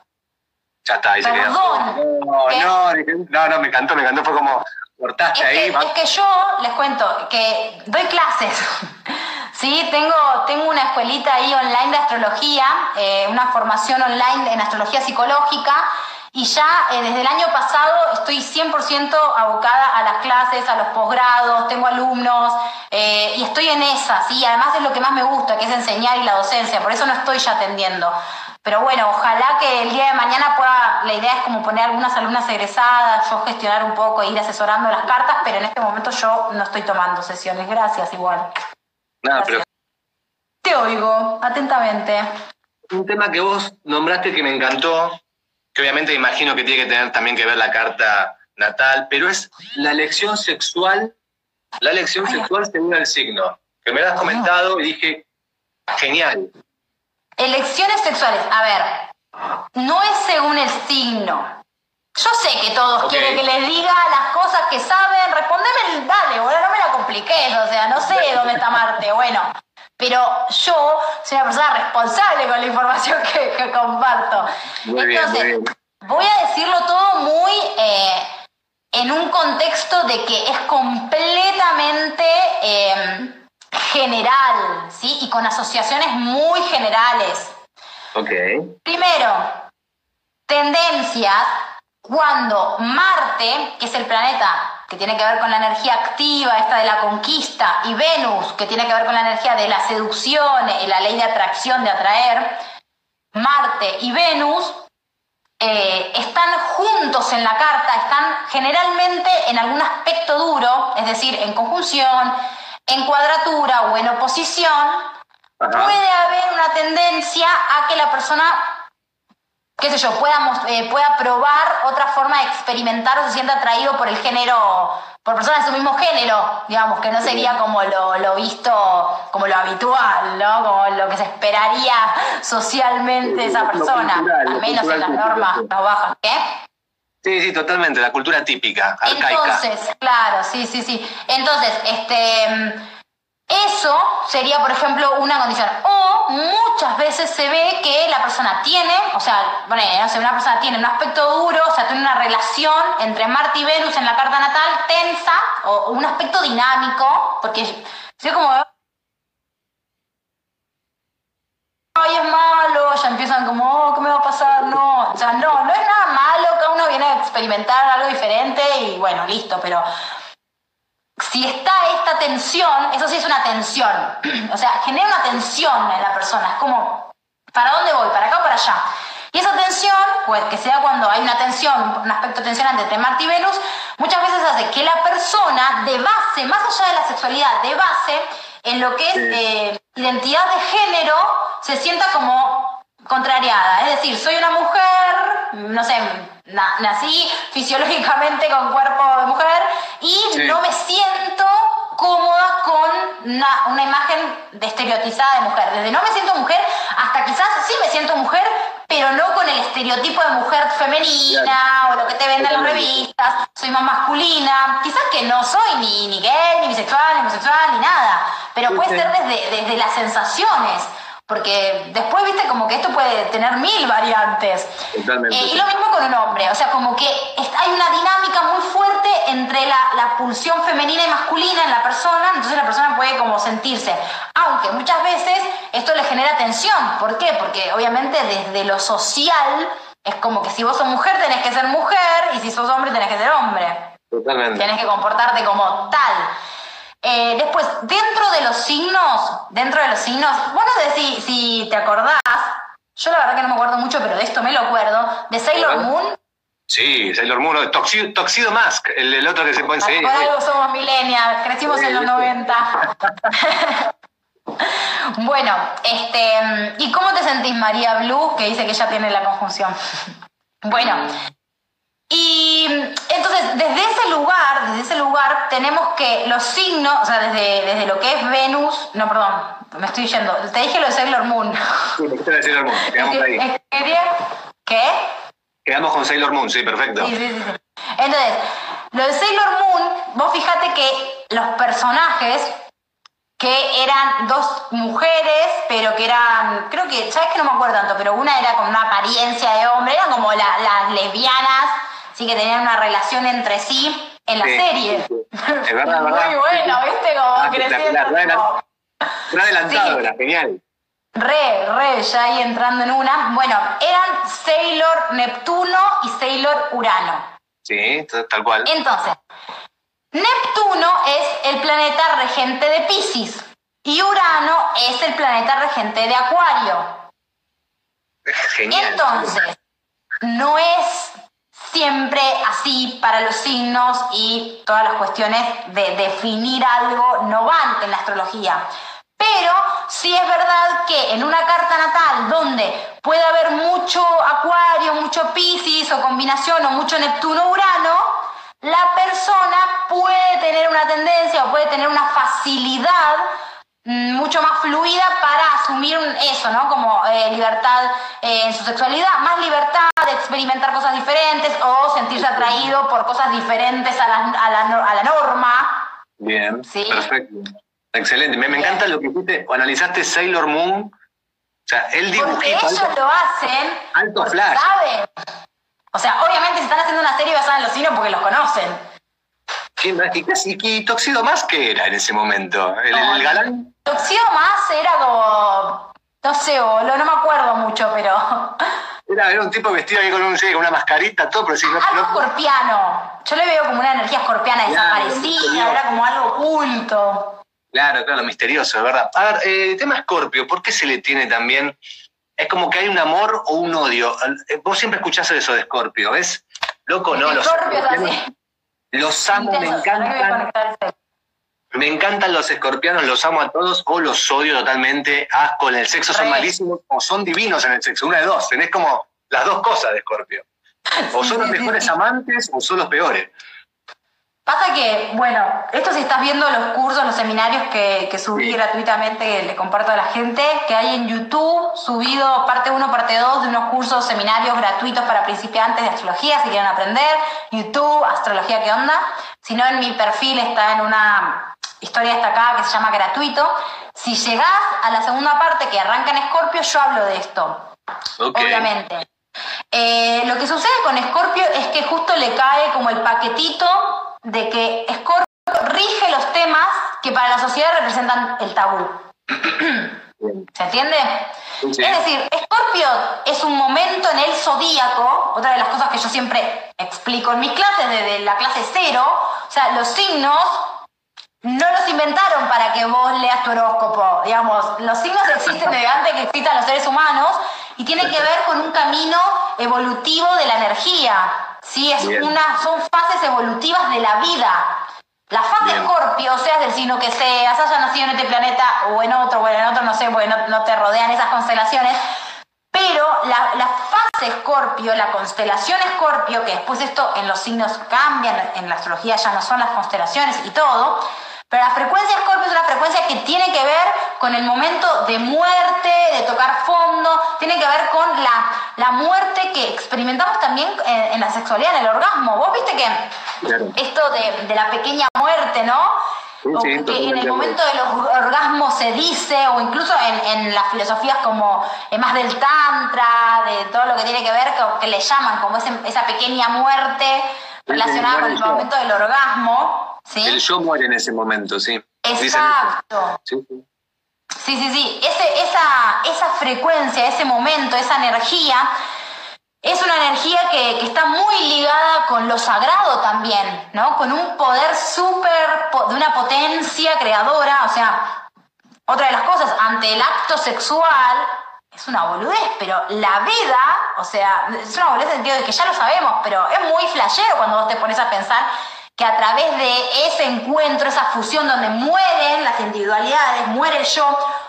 Ya está, ahí se quedó. No, no, no, no, me encantó, me encantó. Fue como, cortaste ahí. es que yo les cuento que doy clases. Sí, tengo, tengo una escuelita ahí online de astrología, eh, una formación online en astrología psicológica y ya eh, desde el año pasado estoy 100% abocada a las clases, a los posgrados, tengo alumnos eh, y estoy en esa, ¿sí? Además es lo que más me gusta, que es enseñar y la docencia, por eso no estoy ya atendiendo. Pero bueno, ojalá que el día de mañana pueda, la idea es como poner algunas alumnas egresadas, yo gestionar un poco, ir asesorando las cartas, pero en este momento yo no estoy tomando sesiones. Gracias, igual. Nada, pero... Te oigo, atentamente. Un tema que vos nombraste que me encantó, que obviamente imagino que tiene que tener también que ver la carta natal, pero es la elección sexual, la elección sexual según el signo, que me lo has comentado y dije, genial. Elecciones sexuales, a ver, no es según el signo. Yo sé que todos quieren que les diga las cosas que saben, respondeme, dale, bueno, no me la compliques, o sea, no sé dónde está Marte, bueno, pero yo soy una persona responsable con la información que, comparto. Entonces, voy a decirlo todo muy eh, en un contexto de que es completamente em, general, ¿sí? Y con asociaciones muy generales. Ok. Primero, tendencias cuando Marte, que es el planeta que tiene que ver con la energía activa, esta de la conquista, y Venus, que tiene que ver con la energía de la seducción y la ley de atracción, de atraer, Marte y Venus eh, están juntos en la carta, están generalmente en algún aspecto duro, es decir, en conjunción, en cuadratura o en oposición, puede haber una tendencia a que la persona qué sé yo, pueda, eh, pueda probar otra forma de experimentar o se sienta atraído por el género, por personas de su mismo género, digamos, que no sería como lo, visto, como lo habitual, ¿no? Como lo que se esperaría [LAUGHS] socialmente de esa persona, al menos en las normas más bajas. ¿Qué? Sí, sí, totalmente, la cultura típica, arcaica. Entonces, claro, sí, sí, sí. Entonces, este eso sería, por ejemplo, una condición. O muchas veces se ve que la persona tiene, o sea, bueno, una persona tiene un aspecto duro, o sea, tiene una relación entre Marte y Venus en la carta natal tensa, o un aspecto dinámico, porque si como... Ay, es malo, ya empiezan como, oh, ¿qué me va a pasar? No, o sea, no, no es nada malo, cada uno viene a experimentar algo diferente y bueno, listo, pero si está esta tensión, eso sí es una tensión, [CLEARS THROAT] o sea, genera una tensión en la persona, es como, ¿para dónde voy? ¿Para acá o para allá? Y esa tensión, pues que sea cuando hay una tensión, un aspecto tensionante entre Marte y Venus, muchas veces hace que la persona de base, más allá de la sexualidad, de base, en lo que es eh, identidad de género, se sienta como contrariada. Es decir, soy una mujer, no sé, nací fisiológicamente con cuerpo de mujer y no me siento cómoda con una, imagen de estereotizada de mujer. Desde no me siento mujer hasta quizás sí me siento mujer, pero no con el estereotipo de mujer femenina o lo que te venden las revistas. Soy más masculina. Quizás que no soy ni, ni gay, ni bisexual, ni homosexual, ni nada. Pero puede ser desde, desde las sensaciones. Porque después, viste, como que esto puede tener mil variantes. Totalmente. Eh, y lo mismo con un hombre, o sea, como que hay una dinámica muy fuerte entre la, la, pulsión femenina y masculina en la persona, entonces la persona puede como sentirse, aunque muchas veces esto le genera tensión. ¿Por qué? Porque obviamente desde lo social es como que si vos sos mujer tenés que ser mujer y si sos hombre tenés que ser hombre. Totalmente. Tenés que comportarte como tal. Eh, después, dentro de los signos, dentro de los signos, bueno, de si, si te acordás, yo la verdad que no me acuerdo mucho, pero de esto me lo acuerdo, de Sailor Moon. Sí, Sailor Moon, Toxido, Toxido Mask, el, el, otro que se puede seguir. Por algo somos millennials, crecimos en los 90. [LAUGHS] bueno, este, ¿y cómo te sentís María Blue, que dice que ya tiene la conjunción? [LAUGHS] bueno, y entonces, desde ese lugar, desde ese lugar, tenemos que los signos, o sea, desde, desde lo que es Venus, no, perdón, me estoy yendo, te dije lo de Sailor Moon. Sí, te de Sailor Moon, [LAUGHS] quedamos ahí. ¿Qué? Quedamos con Sailor Moon, sí, perfecto. Sí, sí, sí. Entonces, lo de Sailor Moon, vos fijate que los personajes que eran dos mujeres, pero que eran, creo que, sabes que no me acuerdo tanto, pero una era con una apariencia de hombre, eran como las lesbianas sí que tenían una relación entre sí en la serie. Es verdad, [LAUGHS] verdad. Muy bueno, ¿viste? Como ah, creciendo. Una adelantadora, genial. Re, re, ya ahí entrando en una. Bueno, eran Sailor Neptuno y Sailor Urano. Sí, tal cual. Entonces, Neptuno es el planeta regente de Pisces y Urano es el planeta regente de Acuario. Genial. Entonces, no es siempre así para los signos y todas las cuestiones de definir algo no van en la astrología. Pero sí es verdad que en una carta natal donde puede haber mucho acuario, mucho piscis o combinación o mucho Neptuno-Urano, la persona puede tener una tendencia o puede tener una facilidad mucho más fluida para asumir eso, ¿no? Como eh, libertad eh, en su sexualidad, más libertad de experimentar cosas diferentes o sentirse atraído por cosas diferentes a la, a la, a la norma. Bien, ¿Sí? perfecto. Excelente. Me, me encanta lo que hiciste, analizaste Sailor Moon. O sea, el dibujito. Porque ellos lo hacen. Alto flash. ¿Saben? O sea, obviamente si están haciendo una serie basada en los signos porque los conocen. ¿Y, Toxido Más qué era en ese momento? ¿El, galán? Toxido Más era como. No sé, boludo, no me acuerdo mucho, pero. [LAUGHS] Era, era un tipo vestido ahí con, un, con una mascarita, todo, pero sí. No, algo escorpiano. Yo le veo como una energía escorpiana desaparecida, era como algo oculto. Claro, claro, misterioso, de verdad. A ver, eh, el tema Escorpio, ¿por qué se le tiene también? Es como que hay un amor o un odio. Eh, vos siempre escuchás eso de Escorpio, ¿ves? Loco, no, los. Escorpio es así. Los amo, me encantan. Me encantan los escorpianos, los amo a todos o los odio totalmente. Asco, en el sexo son malísimos o son divinos en el sexo. Una de dos. Tenés como las dos cosas de escorpio. O son los mejores amantes o son los peores. Pasa que, bueno, esto si estás viendo los cursos, los seminarios que, que subí gratuitamente, que le comparto a la gente, que hay en YouTube, subido parte 1, parte 2 de unos cursos, seminarios gratuitos para principiantes de astrología, si quieren aprender, YouTube, astrología, ¿qué onda? Si no, en mi perfil está en una historia destacada que se llama gratuito. Si llegás a la segunda parte que arranca en Escorpio, yo hablo de esto, obviamente. Eh, lo que sucede con Escorpio es que justo le cae como el paquetito de que Scorpio rige los temas que para la sociedad representan el tabú. ¿Se entiende? Es decir, Scorpio es un momento en el zodíaco, otra de las cosas que yo siempre explico en mis clases, desde la clase cero, o sea, los signos no los inventaron para que vos leas tu horóscopo, digamos, los signos existen desde antes que existan los seres humanos y tiene que ver con un camino evolutivo de la energía. Sí, es una, son fases evolutivas de la vida. La fase Escorpio, seas del signo que seas, haya nacido en este planeta o en otro, o en otro, no sé, porque no, te rodean esas constelaciones, pero la, la fase Escorpio, la constelación Escorpio, que después esto en los signos cambian, en la astrología ya no son las constelaciones y todo, pero la frecuencia Scorpio es una frecuencia que tiene que ver con el momento de muerte, de tocar fondo, tiene que ver con la, la muerte que experimentamos también en, la sexualidad, en el orgasmo. Vos viste que esto de, de, la pequeña muerte, ¿no? o que en el momento de los orgasmos se dice, o incluso en, las filosofías como más del tantra, de todo lo que tiene que ver, que, le llaman como esa pequeña muerte relacionada con el momento del orgasmo. ¿Sí? El yo muere en ese momento, sí. Exacto. Sí, sí. Sí, sí, esa, esa frecuencia, ese momento, esa energía, es una energía que, que, está muy ligada con lo sagrado también, ¿no? Con un poder súper, de una potencia creadora, o sea, otra de las cosas, ante el acto sexual, es una boludez, pero la vida, o sea, es una boludez en el sentido de que ya lo sabemos, pero es muy flashero cuando vos te pones a pensar que a través de ese encuentro, esa fusión donde mueren las individualidades, muere el yo,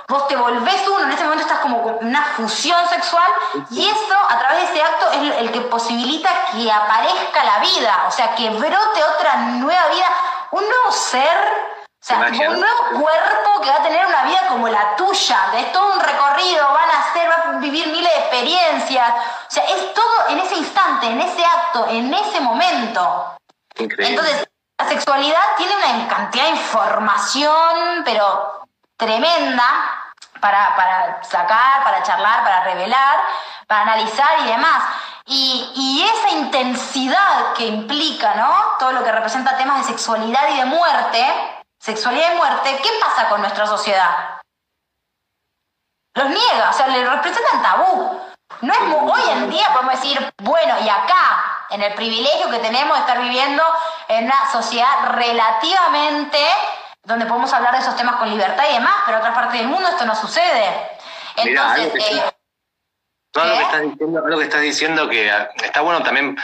vos te volvés uno, en ese momento estás como con una fusión sexual y eso a través de ese acto es el que posibilita que aparezca la vida, o sea, que brote otra nueva vida, un nuevo ser o sea, un nuevo cuerpo que va a tener una vida como la tuya, es todo un recorrido, van a hacer, van a vivir miles de experiencias. O sea, es todo en ese instante, en ese acto, en ese momento. Entonces, la sexualidad tiene una cantidad de información, pero tremenda, para, para sacar, para charlar, para revelar, para analizar y demás. Y, esa intensidad que implica, ¿no? Todo lo que representa temas de sexualidad y de muerte, sexualidad y muerte, ¿qué pasa con nuestra sociedad? Los niega, o sea, le representan tabú. No es hoy en día podemos decir, bueno, y acá en el privilegio que tenemos de estar viviendo en una sociedad relativamente donde podemos hablar de esos temas con libertad y demás, pero en otras partes del mundo esto no sucede. Entonces, eh, todo lo que, estás diciendo, lo que estás diciendo que ah, está bueno también,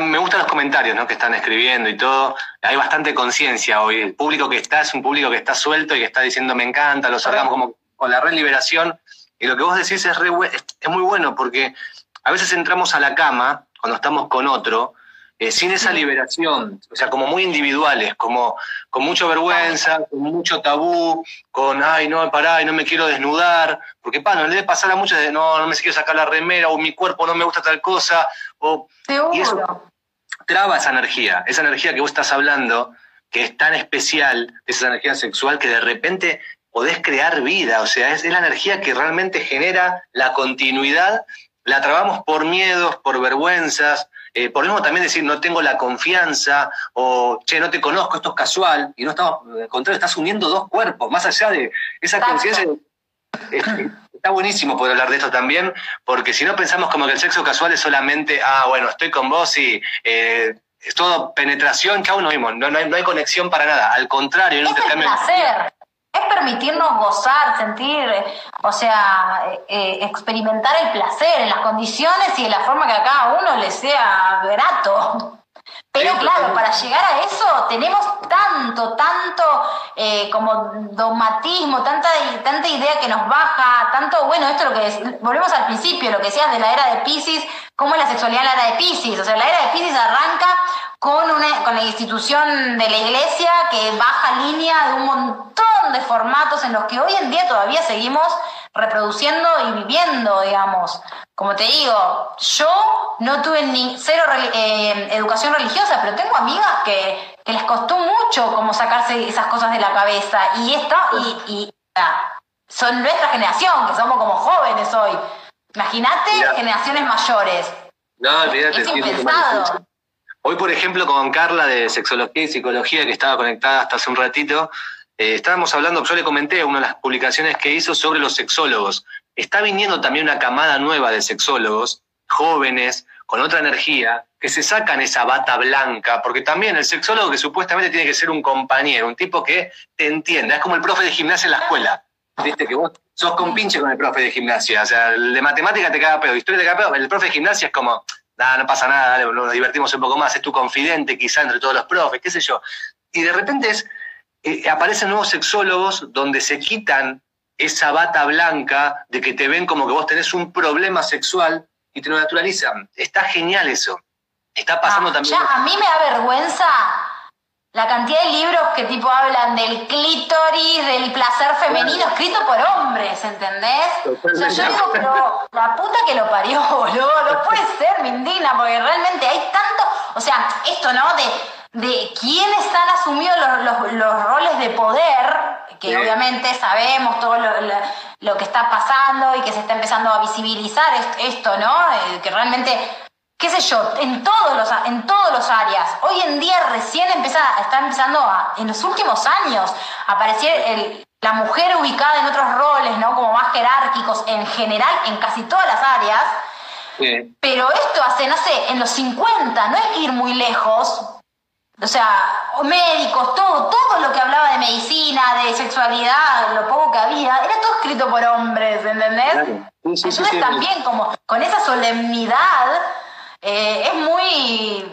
me gustan los comentarios ¿no? que están escribiendo y todo, hay bastante conciencia hoy, el público que está es un público que está suelto y que está diciendo me encanta, los órganos como con la red liberación, y lo que vos decís es, es muy bueno porque a veces entramos a la cama cuando estamos con otro, eh, sin esa liberación, o sea, como muy individuales, como con mucha vergüenza, con mucho tabú, con, ay, no, pará, y no me quiero desnudar, porque, pa, no le debe pasar a muchos de, no, no me quiero sacar la remera, o mi cuerpo no me gusta tal cosa, o... Y eso traba esa energía, esa energía que vos estás hablando, que es tan especial, esa energía sexual, que de repente podés crear vida, o sea, es la energía que realmente genera la continuidad la trabamos por miedos, por vergüenzas, eh, por mismo también decir no tengo la confianza o che, no te conozco, esto es casual, y no estamos, al contrario, estás uniendo dos cuerpos, más allá de esa conciencia. [LAUGHS] está buenísimo poder hablar de esto también, porque si no pensamos como que el sexo casual es solamente, ah, bueno, estoy con vos y eh, es todo penetración, que aún no vimos, no, hay, conexión para nada, al contrario, hay un intercambio es permitirnos gozar, sentir, o sea, eh, eh, experimentar el placer en las condiciones y de la forma que a cada uno le sea grato. Pero claro, para llegar a eso tenemos tanto, tanto eh, como dogmatismo, tanta, tanta idea que nos baja, tanto, bueno, esto es lo que volvemos al principio, lo que decías de la era de Pisces, cómo es la sexualidad en la era de Pisces. O sea, la era de Pisces arranca con, una, con la institución de la iglesia que baja línea de un montón de formatos en los que hoy en día todavía seguimos reproduciendo y viviendo, digamos. Como te digo, yo no tuve ni cero eh, educación religiosa, pero tengo amigas que, les costó mucho como sacarse esas cosas de la cabeza. Y esta, y, son nuestra generación, que somos como jóvenes hoy. Imagínate generaciones mayores. No, olvídate. Es impensado. Hoy, por ejemplo, con Carla de Sexología y Psicología, que estaba conectada hasta hace un ratito, eh, estábamos hablando, yo le comenté una de las publicaciones que hizo sobre los sexólogos. Está viniendo también una camada nueva de sexólogos, jóvenes, con otra energía, que se sacan esa bata blanca, porque también el sexólogo que supuestamente tiene que ser un compañero, un tipo que te entienda, es como el profe de gimnasia en la escuela. Viste que vos sos compinche con el profe de gimnasia, o sea, el de matemática te caga pedo, historia te caga pedo, el profe de gimnasia es como, no pasa nada, nos divertimos un poco más, es tu confidente quizá entre todos los profes, qué sé yo. Y de repente es, eh, aparecen nuevos sexólogos donde se quitan esa bata blanca de que te ven como que vos tenés un problema sexual y te lo naturalizan. Está genial eso. Está pasando ah, también. Ya, a mí me da vergüenza la cantidad de libros que tipo hablan del clítoris, del placer femenino, escrito por hombres, ¿entendés? O sea, yo digo, pero la puta que lo parió, [LAUGHS] boludo, no puede ser, me indigna, porque realmente hay tanto, o sea, esto, ¿no? De de quiénes están asumidos los, roles de poder, que obviamente sabemos todo lo, que está pasando y que se está empezando a visibilizar esto, ¿no? Eh, que realmente qué sé yo, en todos los, en todos los áreas. Hoy en día recién empieza, está empezando a, en los últimos años, a aparecer el, la mujer ubicada en otros roles, ¿no? Como más jerárquicos en general, en casi todas las áreas. Pero esto hace, no sé, en los 50, no hay que ir muy lejos. O sea, médicos, todo, todo lo que hablaba de medicina, de sexualidad, lo poco que había, era todo escrito por hombres, ¿entendés? Entonces también como con esa solemnidad eh, es muy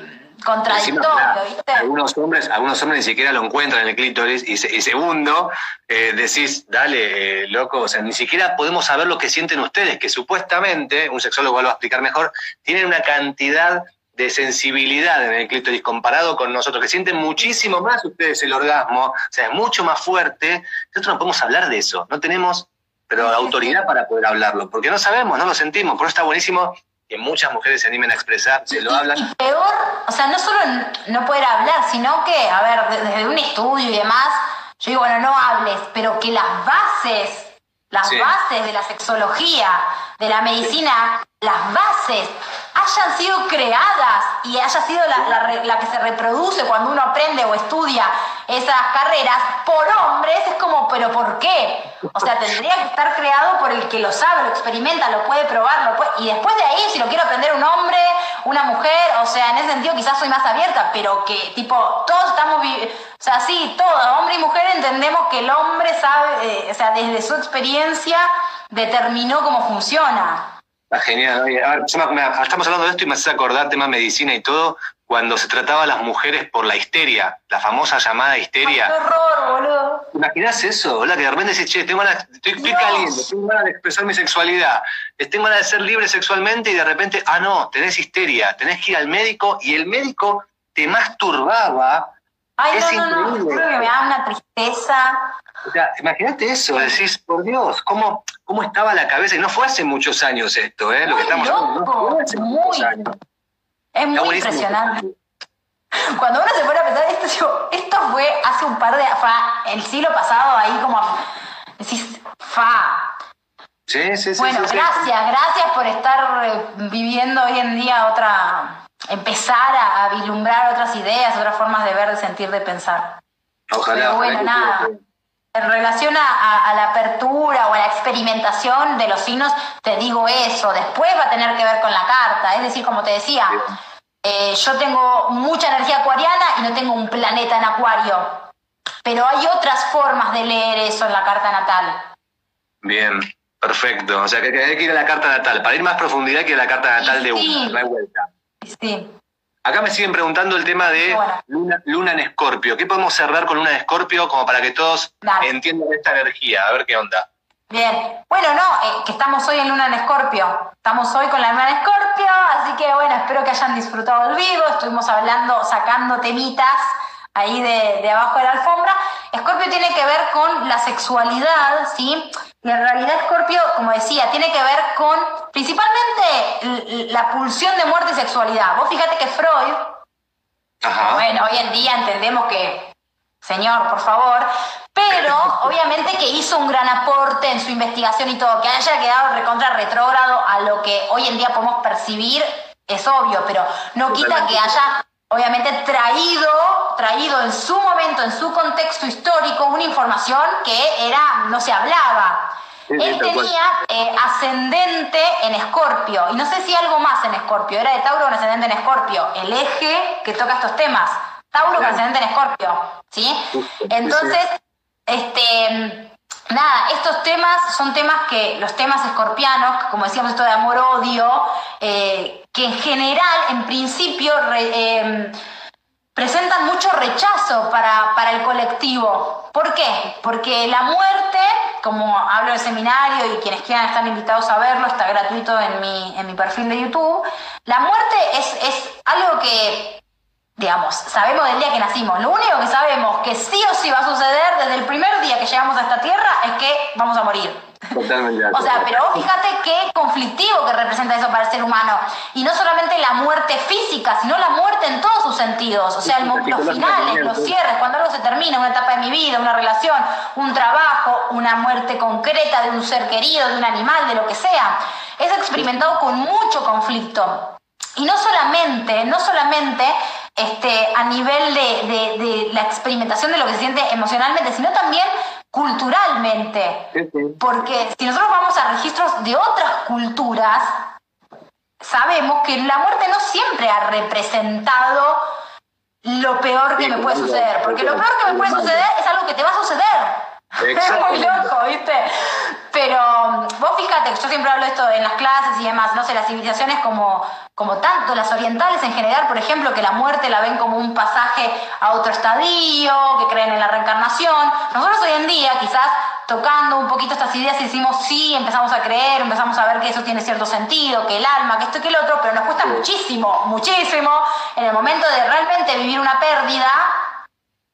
contradictorio, ¿viste? Algunos hombres, algunos hombres ni siquiera lo encuentran en el clítoris y, segundo, eh, decís, dale, eh, loco, o sea, ni siquiera podemos saber lo que sienten ustedes, que supuestamente, un sexólogo lo va a explicar mejor, tienen una cantidad de sensibilidad en el clítoris comparado con nosotros, que sienten muchísimo más ustedes el orgasmo, o sea, es mucho más fuerte. Nosotros no podemos hablar de eso, no tenemos, pero autoridad para poder hablarlo, porque no sabemos, no lo sentimos, por eso está buenísimo que muchas mujeres se animen a expresar, se lo hablan. Y peor, o sea, no solo no poder hablar, sino que, a ver, desde un estudio y demás, yo digo, bueno, no hables, pero que las bases, las bases de la sexología, de la medicina, las bases hayan sido creadas y haya sido la, que se reproduce cuando uno aprende o estudia esas carreras por hombres, es como, pero ¿por qué? O sea, tendría que estar creado por el que lo sabe, lo experimenta, lo puede probar, lo puede, y después de ahí, si lo quiero aprender un hombre, una mujer, o sea, en ese sentido quizás soy más abierta, pero que tipo, todos estamos, o sea, sí, todos, hombre y mujer, entendemos que el hombre sabe, eh, o sea, desde su experiencia determinó cómo funciona. Ah, genial. estamos hablando de esto y me hace acordar tema medicina y todo, cuando se trataba a las mujeres por la histeria, la famosa llamada histeria. ¡Qué horror, boludo! ¿Te imaginas eso? Hola, que de repente dices, che, tengo ganas, estoy, caliente, tengo ganas de expresar mi sexualidad, tengo ganas de ser libre sexualmente y de repente, ah, no, tenés histeria, tenés que ir al médico y el médico te masturbaba. Ay, es no, no, no, creo que me da una tristeza. O sea, imagínate eso, decís, por Dios, ¿cómo, ¿cómo estaba la cabeza? Y no fue hace muchos años esto, ¿eh? Lo que estamos loco, hace muy. Es muy impresionante. Cuando uno se pone a pensar, esto, esto fue hace un par de. Fa, el siglo pasado, ahí como. Decís, fa. Sí, sí, sí. Bueno, gracias, gracias por estar eh, viviendo hoy en día otra. Empezar a, a vislumbrar otras ideas, otras formas de ver, de sentir, de pensar. Ojalá. Pero bueno, nada. En relación a, la apertura o a la experimentación de los signos, te digo eso. Después va a tener que ver con la carta. Es decir, como te decía, eh, yo tengo mucha energía acuariana y no tengo un planeta en acuario. Pero hay otras formas de leer eso en la carta natal. Bien, perfecto. O sea, que hay que ir a la carta natal. Para ir más profundidad, que a la carta natal de uno. No hay vuelta. Sí. Acá me siguen preguntando el tema de luna, en Escorpio. ¿Qué podemos cerrar con Luna en Escorpio como para que todos entiendan esta energía? A ver qué onda. Bien. Bueno, no, eh, que estamos hoy en Luna en Escorpio. Estamos hoy con la Luna en Escorpio, así que bueno, espero que hayan disfrutado el vivo. Estuvimos hablando, sacando temitas ahí de, de abajo de la alfombra. Escorpio tiene que ver con la sexualidad, ¿sí? Y en realidad Scorpio, como decía, tiene que ver con principalmente la pulsión de muerte y sexualidad. Vos fíjate que Freud, bueno, hoy en día entendemos que, señor, por favor, pero [LAUGHS] obviamente que hizo un gran aporte en su investigación y todo, que haya quedado recontra retrógrado a lo que hoy en día podemos percibir, es obvio, pero no quita que haya obviamente traído, traído en su momento, en su contexto histórico, una información que era, no se hablaba. Él tenía eh, ascendente en Escorpio, y no sé si algo más en Escorpio, era de Tauro con ascendente en Escorpio, el eje que toca estos temas, Tauro con ascendente en Escorpio, ¿sí? Entonces, este, nada, estos temas son temas que, los temas escorpianos, como decíamos esto de amor-odio, eh, que en general, en principio, em, presentan mucho rechazo para, para, el colectivo. ¿Por qué? Porque la muerte, como hablo del seminario y quienes quieran están invitados a verlo, está gratuito en mi, en mi perfil de YouTube, la muerte es, es algo que digamos, sabemos del día que nacimos. Lo único que sabemos que sí o sí va a suceder desde el primer día que llegamos a esta tierra es que vamos a morir. Totalmente. [LAUGHS] O sea, pero fíjate qué conflictivo que representa eso para el ser humano. Y no solamente la muerte física, sino la muerte en todos sus sentidos. O sea, el, los finales, los cierres, cuando algo se termina, una etapa de mi vida, una relación, un trabajo, una muerte concreta de un ser querido, de un animal, de lo que sea. Es experimentado con mucho conflicto. Y no solamente, no solamente este, a nivel de, de, la experimentación de lo que se siente emocionalmente, sino también culturalmente. Porque si nosotros vamos a registros de otras culturas, sabemos que la muerte no siempre ha representado lo peor que me puede suceder. Porque lo peor que me puede suceder es algo que te va a suceder. Es muy loco, ¿viste? Pero vos fíjate, yo siempre hablo esto en las clases y demás, no sé, las civilizaciones como, como tanto, las orientales en general, por ejemplo, que la muerte la ven como un pasaje a otro estadio, que creen en la reencarnación. Nosotros hoy en día, quizás tocando un poquito estas ideas, decimos sí, empezamos a creer, empezamos a ver que eso tiene cierto sentido, que el alma, que esto y que el otro, pero nos cuesta muchísimo, muchísimo, en el momento de realmente vivir una pérdida,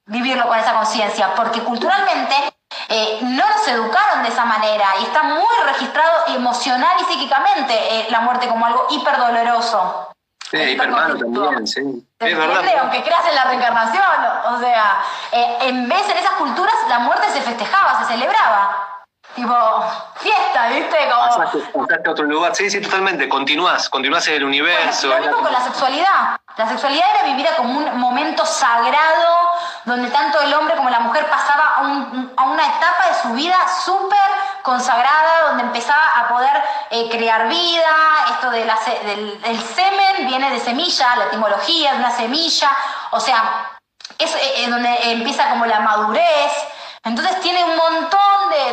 vivirlo con esa conciencia, porque culturalmente eh, no nos educaron de esa manera y está muy registrado emocional y psíquicamente eh, la muerte como algo hiperdoloroso. Sí, hipermano también, sí. Es verdad. Aunque creas en la reencarnación, o sea, eh, en vez en esas culturas la muerte se festejaba, se celebraba. Tipo, fiesta, ¿viste? Como... Pasaste, a otro lugar. Sí, sí, totalmente. Continúas, continúas en el universo. lo mismo con la sexualidad. La sexualidad era vivida como un momento sagrado donde tanto el hombre como la mujer pasaba a, una etapa de su vida súper consagrada, donde empezaba a poder eh, crear vida. Esto de del, semen viene de semilla, la etimología de una semilla. O sea, es eh, donde empieza como la madurez. Entonces tiene un montón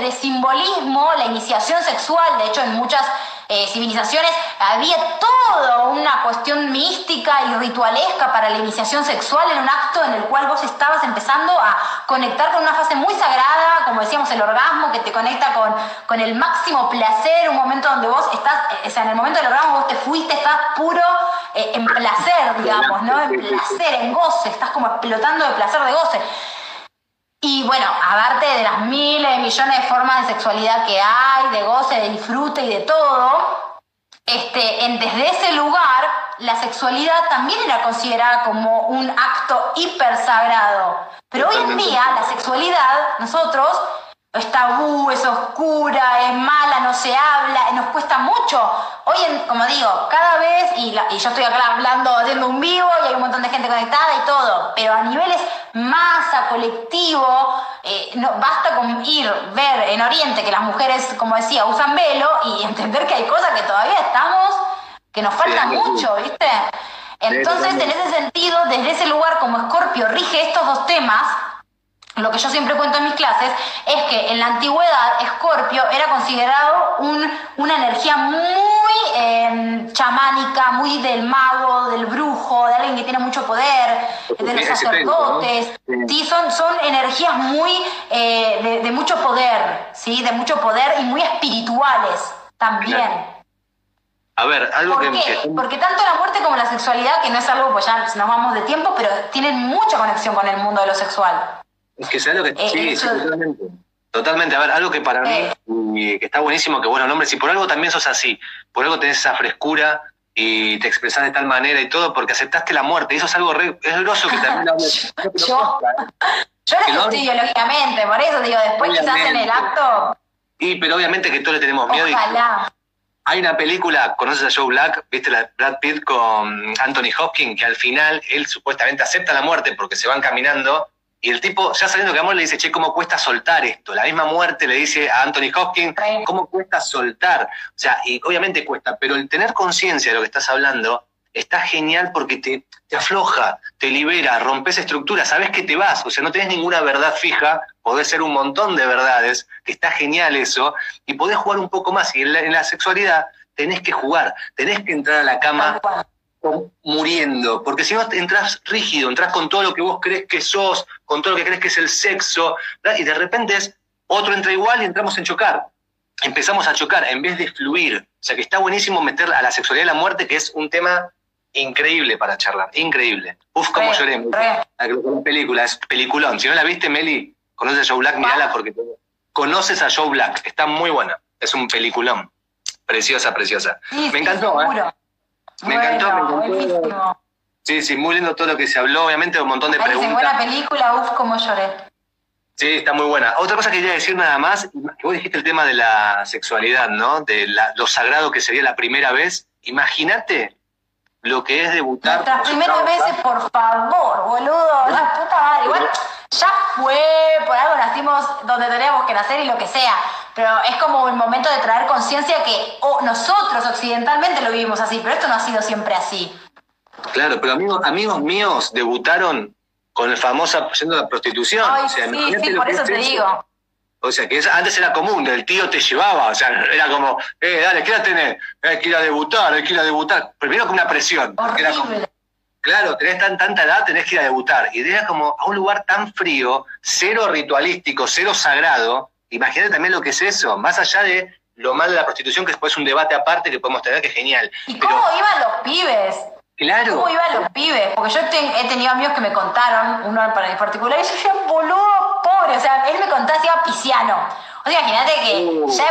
de, simbolismo, la iniciación sexual, de hecho en muchas eh, civilizaciones había toda una cuestión mística y ritualesca para la iniciación sexual en un acto en el cual vos estabas empezando a conectar con una fase muy sagrada, como decíamos, el orgasmo, que te conecta con, con el máximo placer, un momento donde vos estás, eh, o sea, en el momento del orgasmo vos te fuiste, estás puro eh, en placer, digamos, ¿no? En placer, en goce, estás como explotando de placer, de goce. Y bueno, aparte de las miles de millones de formas de sexualidad que hay, de goce, de disfrute y de todo, este, en, desde ese lugar la sexualidad también era considerada como un acto hiper sagrado. Pero hoy en día la sexualidad, nosotros es tabú, es oscura, es mala, no se habla, nos cuesta mucho. Hoy, en, como digo, cada vez, y, yo estoy acá hablando, haciendo un vivo y hay un montón de gente conectada y todo, pero a niveles masa, colectivo, eh, no, basta con ir, ver en Oriente que las mujeres, como decía, usan velo y [LAUGHS] entender que hay cosas que todavía estamos, que nos faltan mucho, ¿viste? Entonces, en ese sentido, desde ese lugar como Escorpio rige estos dos temas, lo que yo siempre cuento en mis clases es que en la antigüedad Escorpio era considerado una energía muy em, chamánica, muy del mago, del brujo, de alguien que tiene mucho poder, de los sacerdotes. Sí, son, son energías muy eh, de, mucho poder, ¿sí? de mucho poder y muy espirituales también. A ver, algo que, Porque tanto la muerte como la sexualidad, que no es algo, pues ya nos vamos de tiempo, pero tienen mucha conexión con el mundo de lo sexual. Es que lo que. Eh, sí, totalmente. Totalmente. A ver, algo que para mí, eh. que está buenísimo que bueno nombres, y por algo también sos así, por algo tenés esa frescura y te expresás de tal manera y todo, porque aceptaste la muerte. Y eso es algo re, es groso que también lo [LAUGHS] Yo, yo lo estudio, lógicamente, por eso digo, después quizás en el acto. Y, pero obviamente que todos le tenemos miedo. Ojalá. hay una película, ¿conoces a Joe Black? ¿Viste la Brad Pitt con Anthony Hopkins? Que al final él supuestamente acepta la muerte porque se van caminando y el tipo, ya sabiendo que amor, le dice, che, ¿cómo cuesta soltar esto? La misma muerte le dice a Anthony Hopkins, ¿cómo cuesta soltar? O sea, y obviamente cuesta, pero el tener conciencia de lo que estás hablando está genial porque te, te afloja, te libera, rompes estructuras, sabes que te vas, o sea, no tenés ninguna verdad fija, podés ser un montón de verdades, que está genial eso, y podés jugar un poco más. Y en la, en la sexualidad tenés que jugar, tenés que entrar a la cama muriendo, porque si no entras rígido, entras con todo lo que vos crees que sos, con todo lo que crees que es el sexo, y de repente es, otro entra igual y entramos en chocar. Empezamos a chocar en vez de fluir. O sea que está buenísimo meter a la sexualidad y la muerte, que es un tema increíble para charlar, increíble. Uf, cómo lloré. La película, es peliculón. Si no la viste, Meli, conoces a Joe Black, mirala porque conoces a Joe Black. Está muy buena. Es un peliculón. Preciosa, preciosa. me encantó, ¿eh? Me encantó, me encantó. Sí, sí, muy lindo todo lo que se habló, obviamente un montón de Ay, preguntas. buena película, uf, cómo lloré. Sí, está muy buena. Otra cosa que quería decir nada más, que vos dijiste el tema de la sexualidad, ¿no? De lo sagrado que sería la primera vez. Imagínate lo que es debutar. Nuestras primeras veces, por favor, boludo, la puta madre. Igual ya fue, por algo nacimos donde teníamos que nacer y lo que sea. Pero es como el momento de traer conciencia que nosotros occidentalmente lo vivimos así, pero esto no ha sido siempre así. Claro, pero amigos, amigos míos debutaron con el famoso yendo a la prostitución. o sea, sí, sí, por eso te digo. O sea, que antes era común, el tío te llevaba, o sea, era como, eh, dale, ¿qué edad tenés? Hay que ir a debutar, hay que ir a debutar. Primero con una presión. Horrible. claro, tenés tan, tanta edad, tenés que ir a debutar. Y era como a un lugar tan frío, cero ritualístico, cero sagrado. Imagínate también lo que es eso, más allá de lo mal de la prostitución, que después es un debate aparte que podemos tener, que es genial. ¿Y cómo iban los pibes? Claro. ¿Cómo iban los pibes? Porque yo he tenido amigos que me contaron, uno en particular, y yo decía, boludo, pobre. O sea, él me contaba, se iba pisciano. O sea, imagínate que uh. ya